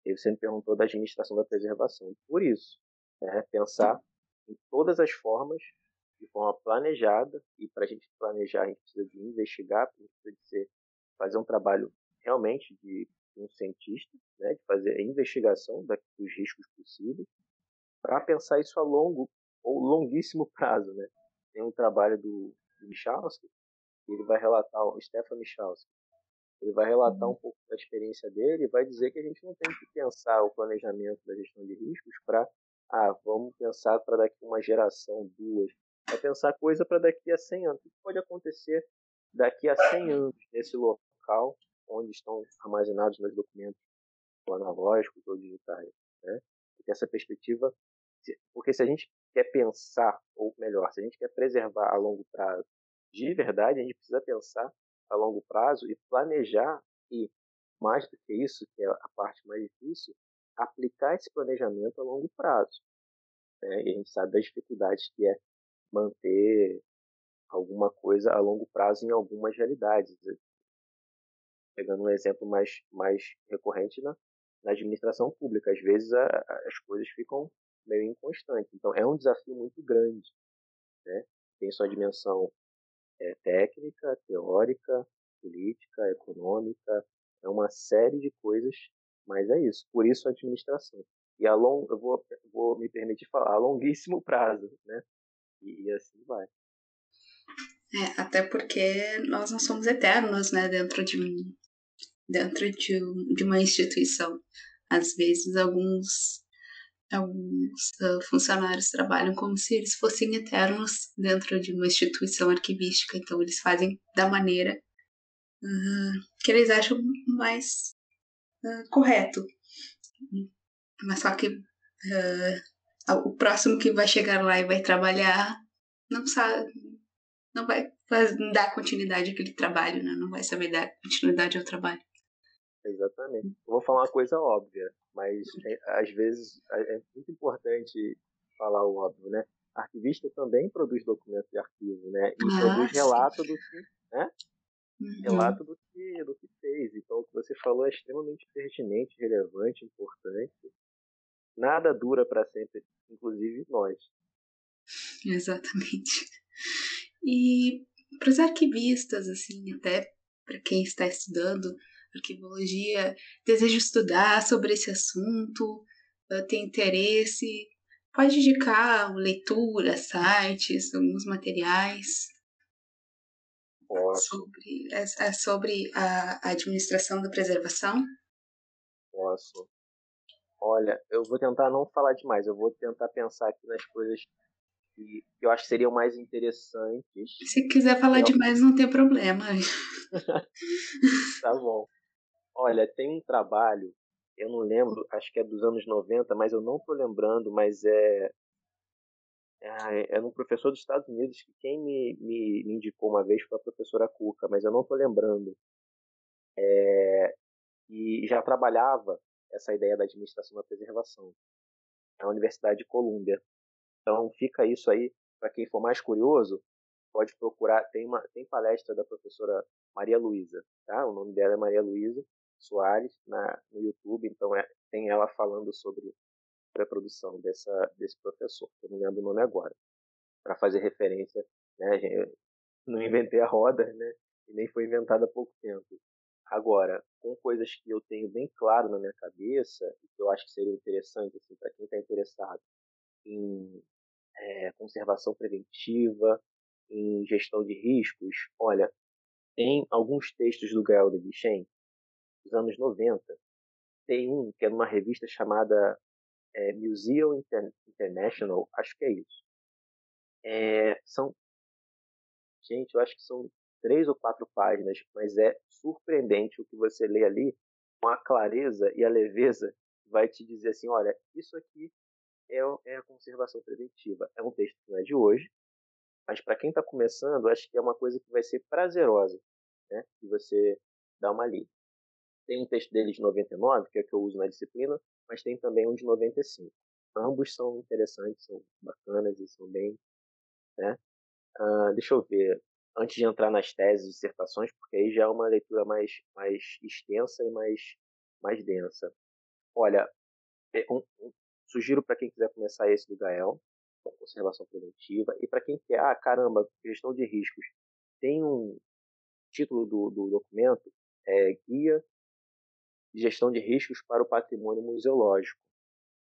E você me perguntou da administração da preservação. Por isso, né, pensar em todas as formas, de forma planejada, e para a gente planejar, a gente precisa de investigar, a gente precisa de ser, fazer um trabalho realmente de um cientista, né, de fazer a investigação dos riscos possíveis, para pensar isso a longo ou longuíssimo prazo, né? Tem um trabalho do, do Michalski, ele vai relatar, o Stefan Michalski, ele vai relatar um pouco da experiência dele e vai dizer que a gente não tem que pensar o planejamento da gestão de riscos para, ah, vamos pensar para daqui uma geração, duas, é pensar coisa para daqui a 100 anos. O que pode acontecer daqui a 100 anos nesse local onde estão armazenados meus documentos analógicos ou digitais, né? Porque essa perspectiva porque se a gente quer pensar, ou melhor, se a gente quer preservar a longo prazo de verdade, a gente precisa pensar a longo prazo e planejar e, mais do que isso, que é a parte mais difícil, aplicar esse planejamento a longo prazo. Né? E a gente sabe das dificuldades que é manter alguma coisa a longo prazo em algumas realidades. Pegando um exemplo mais, mais recorrente na, na administração pública, às vezes a, as coisas ficam meio inconstante. Então, é um desafio muito grande. Né? Tem sua dimensão é, técnica, teórica, política, econômica, é uma série de coisas, mas é isso. Por isso, a administração. E a long, eu vou, vou me permitir falar, a longuíssimo prazo, né? E, e assim vai. É, até porque nós não somos eternos, né, dentro de um, dentro de, de uma instituição. Às vezes alguns alguns uh, funcionários trabalham como se eles fossem eternos dentro de uma instituição arquivística, então eles fazem da maneira uh, que eles acham mais uh, correto. Mas só que o próximo que vai chegar lá e vai trabalhar não sabe, não vai dar continuidade àquele trabalho, né? não vai saber dar continuidade ao trabalho. Exatamente. Eu vou falar uma coisa óbvia, mas é, às vezes é, é muito importante falar o óbvio, né? Arquivista também produz documentos de arquivo, né? E ah, produz relato sim. do que, né? Uhum. Relato do que, do que fez. Então, o que você falou é extremamente pertinente, relevante, importante. Nada dura para sempre, inclusive nós. Exatamente. E para os arquivistas, assim, até para quem está estudando arquivologia, deseja estudar sobre esse assunto, tem interesse, pode indicar leitura, sites, alguns materiais Posso. sobre, é, é sobre a administração da preservação? Posso. Olha, eu vou tentar não falar demais, eu vou tentar pensar aqui nas coisas que eu acho que seriam mais interessantes. Se quiser falar eu... demais, não tem problema. tá bom. Olha, tem um trabalho, eu não lembro, acho que é dos anos 90, mas eu não estou lembrando, mas é, é, é um professor dos Estados Unidos que quem me, me, me indicou uma vez foi a professora Cuca, mas eu não estou lembrando. É, e já trabalhava essa ideia da administração da preservação na Universidade de Colômbia. Então fica isso aí para quem for mais curioso, pode procurar. Tem uma tem palestra da professora Maria Luísa, tá? O nome dela é Maria Luísa. Soares na, no YouTube, então é, tem ela falando sobre a produção dessa, desse professor, que eu não lembro o nome agora, para fazer referência, né, não inventei a roda, né, e nem foi inventada há pouco tempo. Agora, com coisas que eu tenho bem claro na minha cabeça, e que eu acho que seria interessante assim, para quem está interessado em é, conservação preventiva, em gestão de riscos, olha, tem alguns textos do Gael de Guichen dos anos 90, tem um que é numa revista chamada é, Museum Inter International, acho que é isso. É, são, gente, eu acho que são três ou quatro páginas, mas é surpreendente o que você lê ali, com a clareza e a leveza, vai te dizer assim, olha, isso aqui é, é a conservação preventiva. É um texto que não é de hoje, mas para quem está começando, acho que é uma coisa que vai ser prazerosa, né? De você dar uma lida. Tem um texto dele de 99, que é que eu uso na disciplina, mas tem também um de 95. Ambos são interessantes, são bacanas e são bem. Né? Uh, deixa eu ver, antes de entrar nas teses e dissertações, porque aí já é uma leitura mais, mais extensa e mais, mais densa. Olha, é um, um, sugiro para quem quiser começar esse do Gael, conservação preventiva, e para quem quer, ah, caramba, gestão de riscos, tem um título do, do documento, é Guia de gestão de riscos para o patrimônio museológico.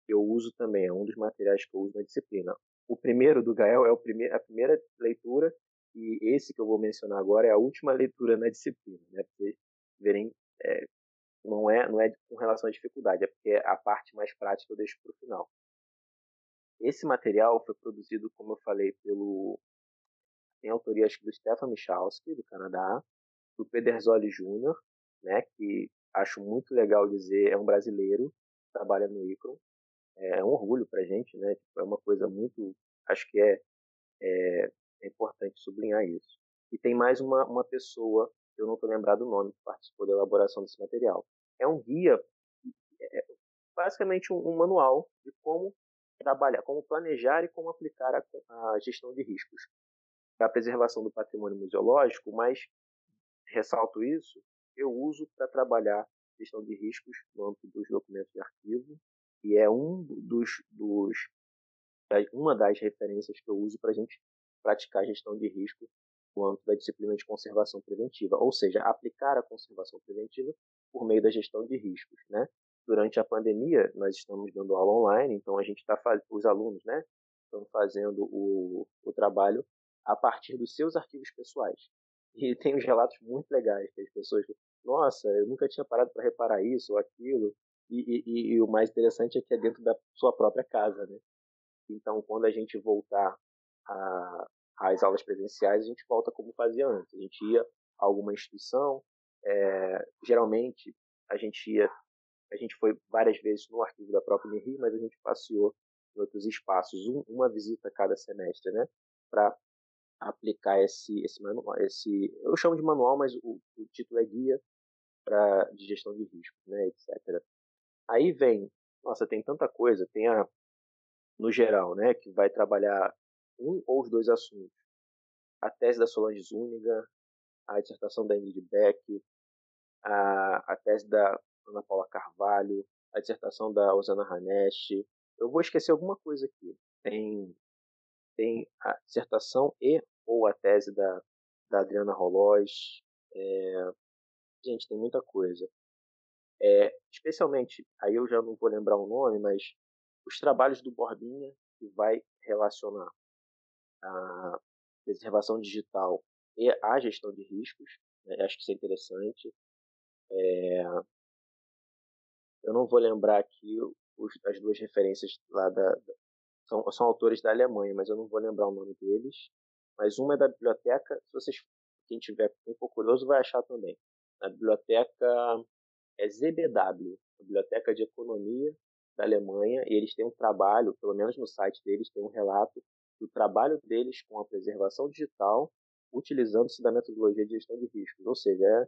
Eu uso também, é um dos materiais que eu uso na disciplina. O primeiro do Gael é a primeira leitura e esse que eu vou mencionar agora é a última leitura na disciplina, né? Vocês verem, é, não é não é com relação à dificuldade, é porque a parte mais prática eu deixo para o final. Esse material foi produzido, como eu falei, pelo tem autoria acho que do Stefan Michalski, do Canadá, do Pedersoli Jr., né, que acho muito legal dizer, é um brasileiro, trabalha no ICRON, é, é um orgulho para gente, né? Tipo, é uma coisa muito, acho que é, é, é, importante sublinhar isso. E tem mais uma, uma pessoa, eu não estou lembrado do nome, que participou da elaboração desse material. É um guia, é, basicamente um, um, manual de como trabalhar, como planejar e como aplicar a, a gestão de riscos para a preservação do patrimônio museológico, mas ressalto isso eu uso para trabalhar gestão de riscos no âmbito dos documentos de arquivo e é um dos, dos uma das referências que eu uso para a gente praticar gestão de risco no âmbito da disciplina de conservação preventiva, ou seja, aplicar a conservação preventiva por meio da gestão de riscos, né? Durante a pandemia, nós estamos dando aula online, então a gente está os alunos, né, estão fazendo o, o trabalho a partir dos seus arquivos pessoais. E tem uns relatos muito legais que as pessoas, nossa, eu nunca tinha parado para reparar isso ou aquilo. E, e, e, o mais interessante é que é dentro da sua própria casa, né? Então, quando a gente voltar às aulas presenciais, a gente volta como fazia antes. A gente ia a alguma instituição, é, geralmente a gente ia, a gente foi várias vezes no arquivo da própria NRI, mas a gente passeou em outros espaços, um, uma visita a cada semestre, né? Para aplicar esse, esse manual, esse, eu chamo de manual, mas o, o título é guia para de gestão de risco, né, etc. Aí vem, nossa, tem tanta coisa, tem a no geral, né, que vai trabalhar um ou os dois assuntos. A tese da Solange Zúñiga, a dissertação da Ingrid Beck, a, a tese da Ana Paula Carvalho, a dissertação da Osana Hanesh. Eu vou esquecer alguma coisa aqui. Tem, tem a dissertação e ou a tese da, da Adriana Rolós. É, gente, tem muita coisa. É, especialmente, aí eu já não vou lembrar o nome, mas os trabalhos do Borbinha, que vai relacionar a preservação digital e a gestão de riscos. Né? Acho que isso é interessante. É... Eu não vou lembrar aqui os, as duas referências lá da, da são, são, autores da Alemanha, mas eu não vou lembrar o nome deles. Mas uma é da biblioteca, se vocês quem tiver quem for curioso vai achar também. A biblioteca é ZBW, a Biblioteca de Economia da Alemanha, e eles têm um trabalho, pelo menos no site deles, tem um relato do trabalho deles com a preservação digital, utilizando-se da metodologia de gestão de riscos. Ou seja, é,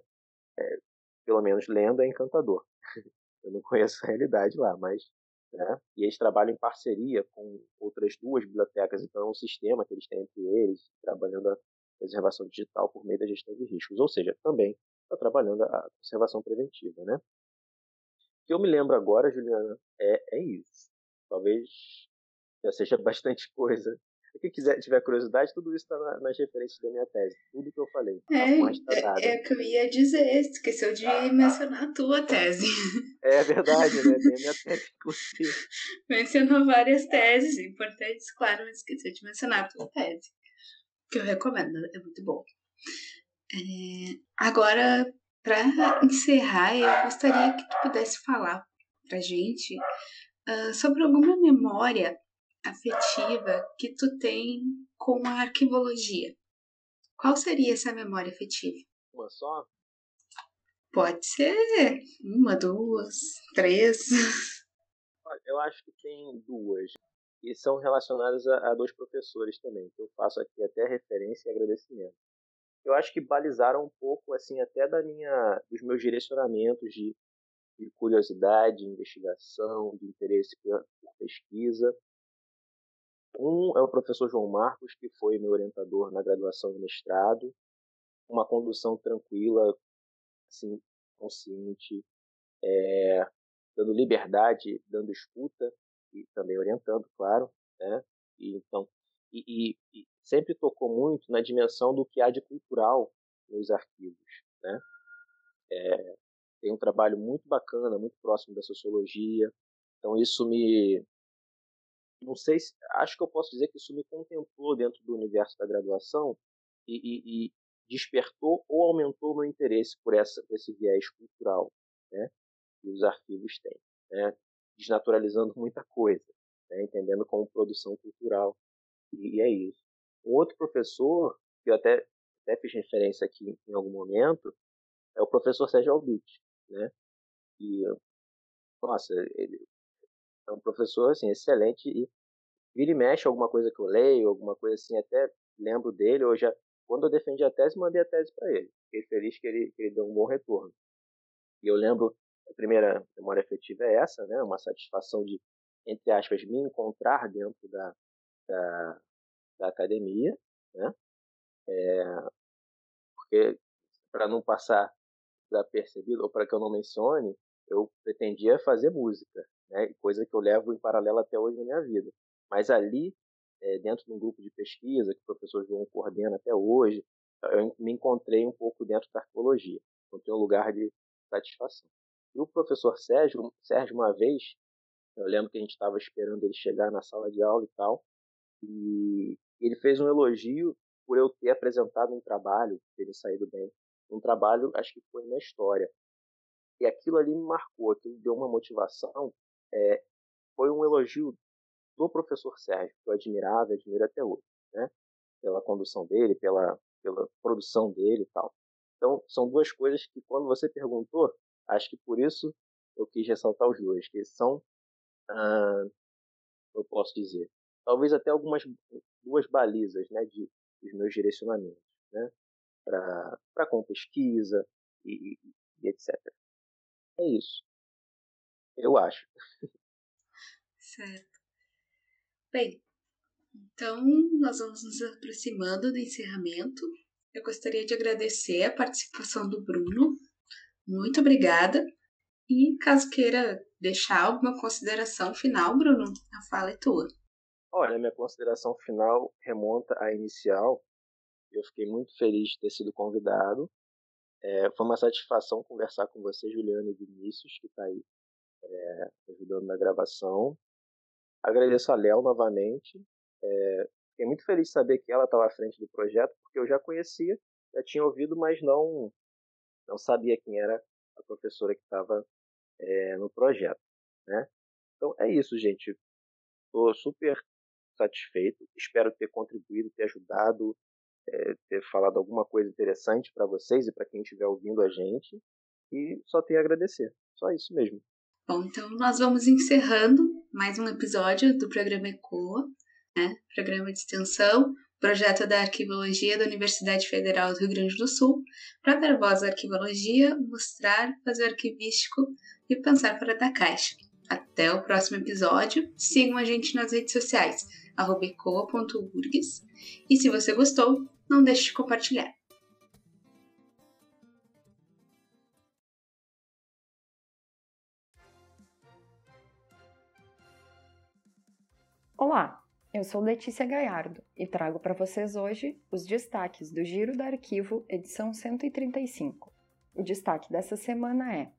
é, pelo menos lendo, é encantador. Eu não conheço a realidade lá, mas. Né? E eles trabalham em parceria com outras duas bibliotecas, então é um sistema que eles têm entre eles, trabalhando a preservação digital por meio da gestão de riscos. Ou seja, também está trabalhando a conservação preventiva. Né? O que eu me lembro agora, Juliana, é, é isso. Talvez já seja bastante coisa quem quiser, tiver curiosidade, tudo isso está na, nas referências da minha tese. Tudo que eu falei. É, tá é, é que eu ia dizer, esqueceu de mencionar a tua tese. É verdade, né? Tem a minha tese, inclusive. Mencionou várias teses importantes, claro, mas esqueceu de mencionar a tua tese. Que eu recomendo, é muito bom. É, agora, para encerrar, eu gostaria que tu pudesse falar pra gente uh, sobre alguma memória afetiva que tu tem com a arquivologia. Qual seria essa memória afetiva? Uma só? Pode ser uma, duas, três. Eu acho que tem duas. E são relacionadas a, a dois professores também, que eu faço aqui até referência e agradecimento. Eu acho que balizaram um pouco, assim, até da minha, dos meus direcionamentos de, de curiosidade, de investigação, de interesse por pesquisa um é o professor João Marcos, que foi meu orientador na graduação e mestrado. Uma condução tranquila, assim, consciente, é, dando liberdade, dando escuta e também orientando, claro, né? E, então, e, e, e sempre tocou muito na dimensão do que há de cultural nos arquivos, né? É, tem um trabalho muito bacana, muito próximo da sociologia. Então isso me não sei se, acho que eu posso dizer que isso me contemplou dentro do universo da graduação e, e, e despertou ou aumentou meu interesse por, essa, por esse viés cultural né, que os arquivos têm, né, desnaturalizando muita coisa, né, entendendo como produção cultural, e, e, é isso. Um outro professor, que eu até, até fiz referência aqui em algum momento, é o professor Sérgio Albit, né, e, nossa, ele, é um professor assim excelente e vira e mexe alguma coisa que eu leio, alguma coisa assim, até lembro dele. Já, quando eu defendi a tese, mandei a tese para ele. Fiquei feliz que ele, que ele deu um bom retorno. E eu lembro, a primeira memória afetiva é essa, né? Uma satisfação de, entre aspas, me encontrar dentro da, da, da academia, né? É, porque para não passar desapercebido ou para que eu não mencione, eu pretendia fazer música, né? coisa que eu levo em paralelo até hoje na minha vida. Mas ali, é, dentro de um grupo de pesquisa que o professor João coordena até hoje, eu me encontrei um pouco dentro da arqueologia, encontrei um lugar de satisfação. E o professor Sérgio, Sérgio uma vez, eu lembro que a gente estava esperando ele chegar na sala de aula e tal, e ele fez um elogio por eu ter apresentado um trabalho, ter saído bem, um trabalho, acho que foi na história, e aquilo ali me marcou, aquilo deu uma motivação. É, foi um elogio do professor Sérgio, que eu admirava e admiro até hoje, né? Pela condução dele, pela, pela produção dele e tal. Então, são duas coisas que, quando você perguntou, acho que por isso eu quis ressaltar os dois, que são, ah, eu posso dizer, talvez até algumas duas balizas, né, de dos meus direcionamentos, né, para com pesquisa e, e etc. É isso. Eu acho. Certo. Bem, então nós vamos nos aproximando do encerramento. Eu gostaria de agradecer a participação do Bruno. Muito obrigada. E caso queira deixar alguma consideração final, Bruno, a fala é tua. Olha, minha consideração final remonta à inicial. Eu fiquei muito feliz de ter sido convidado. É, foi uma satisfação conversar com você, Juliana e Vinícius, que está aí é, ajudando na gravação. Agradeço a Léo novamente. É, fiquei muito feliz de saber que ela estava à frente do projeto, porque eu já conhecia, já tinha ouvido, mas não, não sabia quem era a professora que estava é, no projeto. Né? Então é isso, gente. Estou super satisfeito. Espero ter contribuído, ter ajudado, é, ter falado alguma coisa interessante para vocês e para quem estiver ouvindo a gente. E só tenho a agradecer. Só isso mesmo. Bom, então nós vamos encerrando mais um episódio do programa ECOA, né? programa de extensão, projeto da Arquivologia da Universidade Federal do Rio Grande do Sul, para dar voz à arquivologia, mostrar, fazer arquivístico e pensar fora da caixa. Até o próximo episódio. Sigam a gente nas redes sociais, ecoa.urgs. E se você gostou, não deixe de compartilhar. Olá, eu sou Letícia Gaiardo e trago para vocês hoje os destaques do Giro do Arquivo, edição 135. O destaque dessa semana é: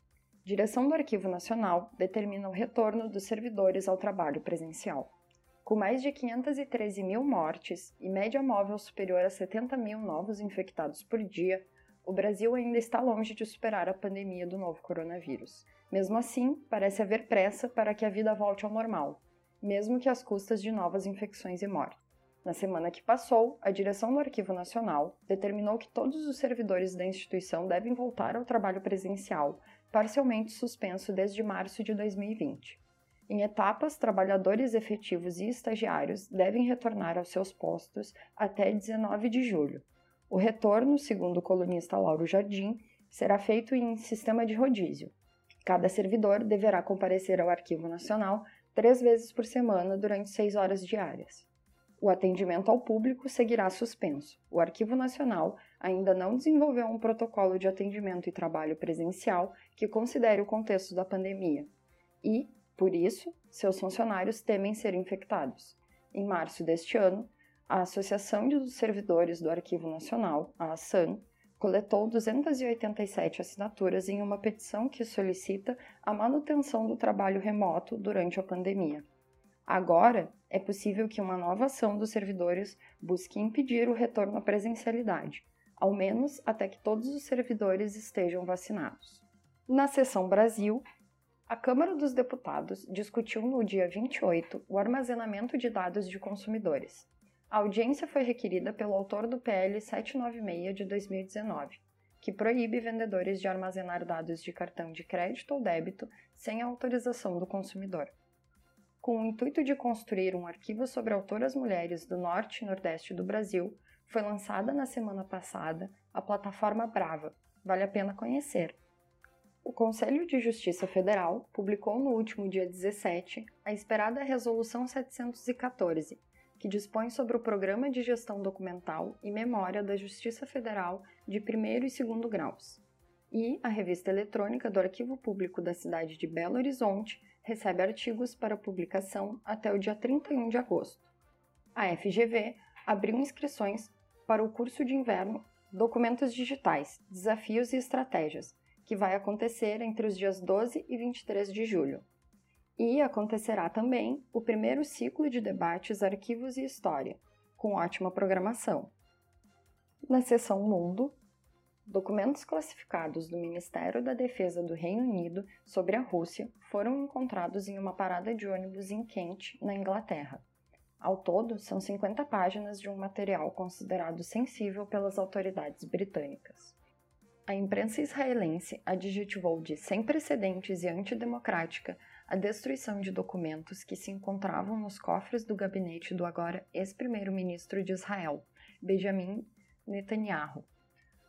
Direção do Arquivo Nacional determina o retorno dos servidores ao trabalho presencial. Com mais de 513 mil mortes e média móvel superior a 70 mil novos infectados por dia, o Brasil ainda está longe de superar a pandemia do novo coronavírus. Mesmo assim, parece haver pressa para que a vida volte ao normal, mesmo que às custas de novas infecções e mortes. Na semana que passou, a direção do Arquivo Nacional determinou que todos os servidores da instituição devem voltar ao trabalho presencial, parcialmente suspenso desde março de 2020. Em etapas, trabalhadores efetivos e estagiários devem retornar aos seus postos até 19 de julho. O retorno, segundo o colunista Lauro Jardim, será feito em sistema de rodízio. Cada servidor deverá comparecer ao Arquivo Nacional três vezes por semana durante seis horas diárias. O atendimento ao público seguirá suspenso. O Arquivo Nacional ainda não desenvolveu um protocolo de atendimento e trabalho presencial que considere o contexto da pandemia. E, por isso, seus funcionários temem ser infectados. Em março deste ano, a Associação dos Servidores do Arquivo Nacional, a ASAN, coletou 287 assinaturas em uma petição que solicita a manutenção do trabalho remoto durante a pandemia. Agora, é possível que uma nova ação dos servidores busque impedir o retorno à presencialidade, ao menos até que todos os servidores estejam vacinados. Na seção Brasil, a Câmara dos Deputados discutiu no dia 28 o armazenamento de dados de consumidores. A audiência foi requerida pelo autor do PL 796 de 2019, que proíbe vendedores de armazenar dados de cartão de crédito ou débito sem a autorização do consumidor. Com o intuito de construir um arquivo sobre autoras mulheres do norte e nordeste do Brasil, foi lançada na semana passada a plataforma Brava. Vale a pena conhecer. O Conselho de Justiça Federal publicou no último dia 17 a esperada Resolução 714, que dispõe sobre o Programa de Gestão Documental e Memória da Justiça Federal de primeiro e segundo graus. E a revista eletrônica do Arquivo Público da cidade de Belo Horizonte recebe artigos para publicação até o dia 31 de agosto. A FGV abriu inscrições para o curso de inverno Documentos Digitais, Desafios e Estratégias, que vai acontecer entre os dias 12 e 23 de julho. E acontecerá também o primeiro ciclo de debates Arquivos e História, com ótima programação. Na seção Mundo, Documentos classificados do Ministério da Defesa do Reino Unido sobre a Rússia foram encontrados em uma parada de ônibus em Kent, na Inglaterra. Ao todo, são 50 páginas de um material considerado sensível pelas autoridades britânicas. A imprensa israelense adjetivou de sem precedentes e antidemocrática a destruição de documentos que se encontravam nos cofres do gabinete do agora ex-primeiro-ministro de Israel, Benjamin Netanyahu.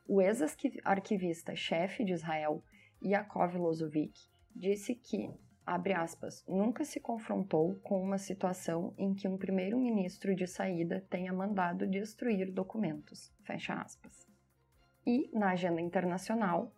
O ex-arquivista-chefe de Israel, Yaakov Lozovic, disse que, abre aspas, nunca se confrontou com uma situação em que um primeiro-ministro de saída tenha mandado destruir documentos, fecha aspas. E, na agenda internacional,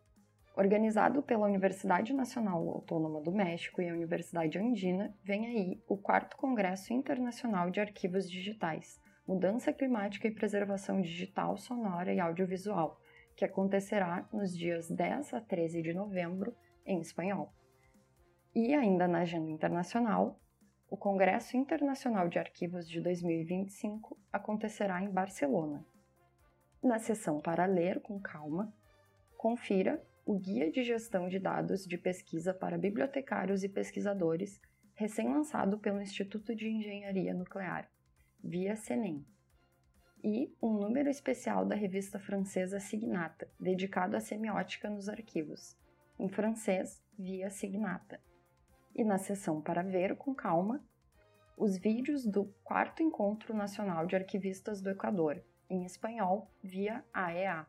Organizado pela Universidade Nacional Autônoma do México e a Universidade Andina, vem aí o quarto Congresso Internacional de Arquivos Digitais, Mudança Climática e Preservação Digital, Sonora e Audiovisual, que acontecerá nos dias 10 a 13 de novembro em espanhol. E ainda na agenda internacional, o Congresso Internacional de Arquivos de 2025 acontecerá em Barcelona. Na sessão para ler com calma, confira o Guia de Gestão de Dados de Pesquisa para Bibliotecários e Pesquisadores, recém-lançado pelo Instituto de Engenharia Nuclear, via CENEM, e um número especial da revista francesa Signata, dedicado à semiótica nos arquivos, em francês, via Signata. E na seção para ver com calma, os vídeos do quarto Encontro Nacional de Arquivistas do Equador, em espanhol, via AEA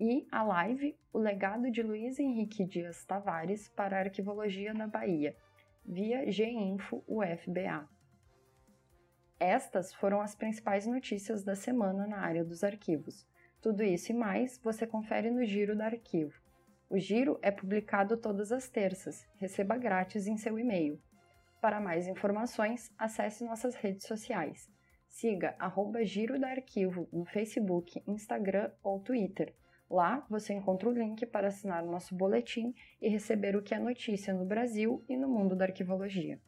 e a live O Legado de Luiz Henrique Dias Tavares para a Arquivologia na Bahia, via Ginfo UFBA. Estas foram as principais notícias da semana na área dos arquivos. Tudo isso e mais você confere no Giro da Arquivo. O Giro é publicado todas as terças, receba grátis em seu e-mail. Para mais informações, acesse nossas redes sociais. Siga arroba Giro da Arquivo no Facebook, Instagram ou Twitter Lá você encontra o link para assinar o nosso boletim e receber o que é notícia no Brasil e no mundo da arquivologia.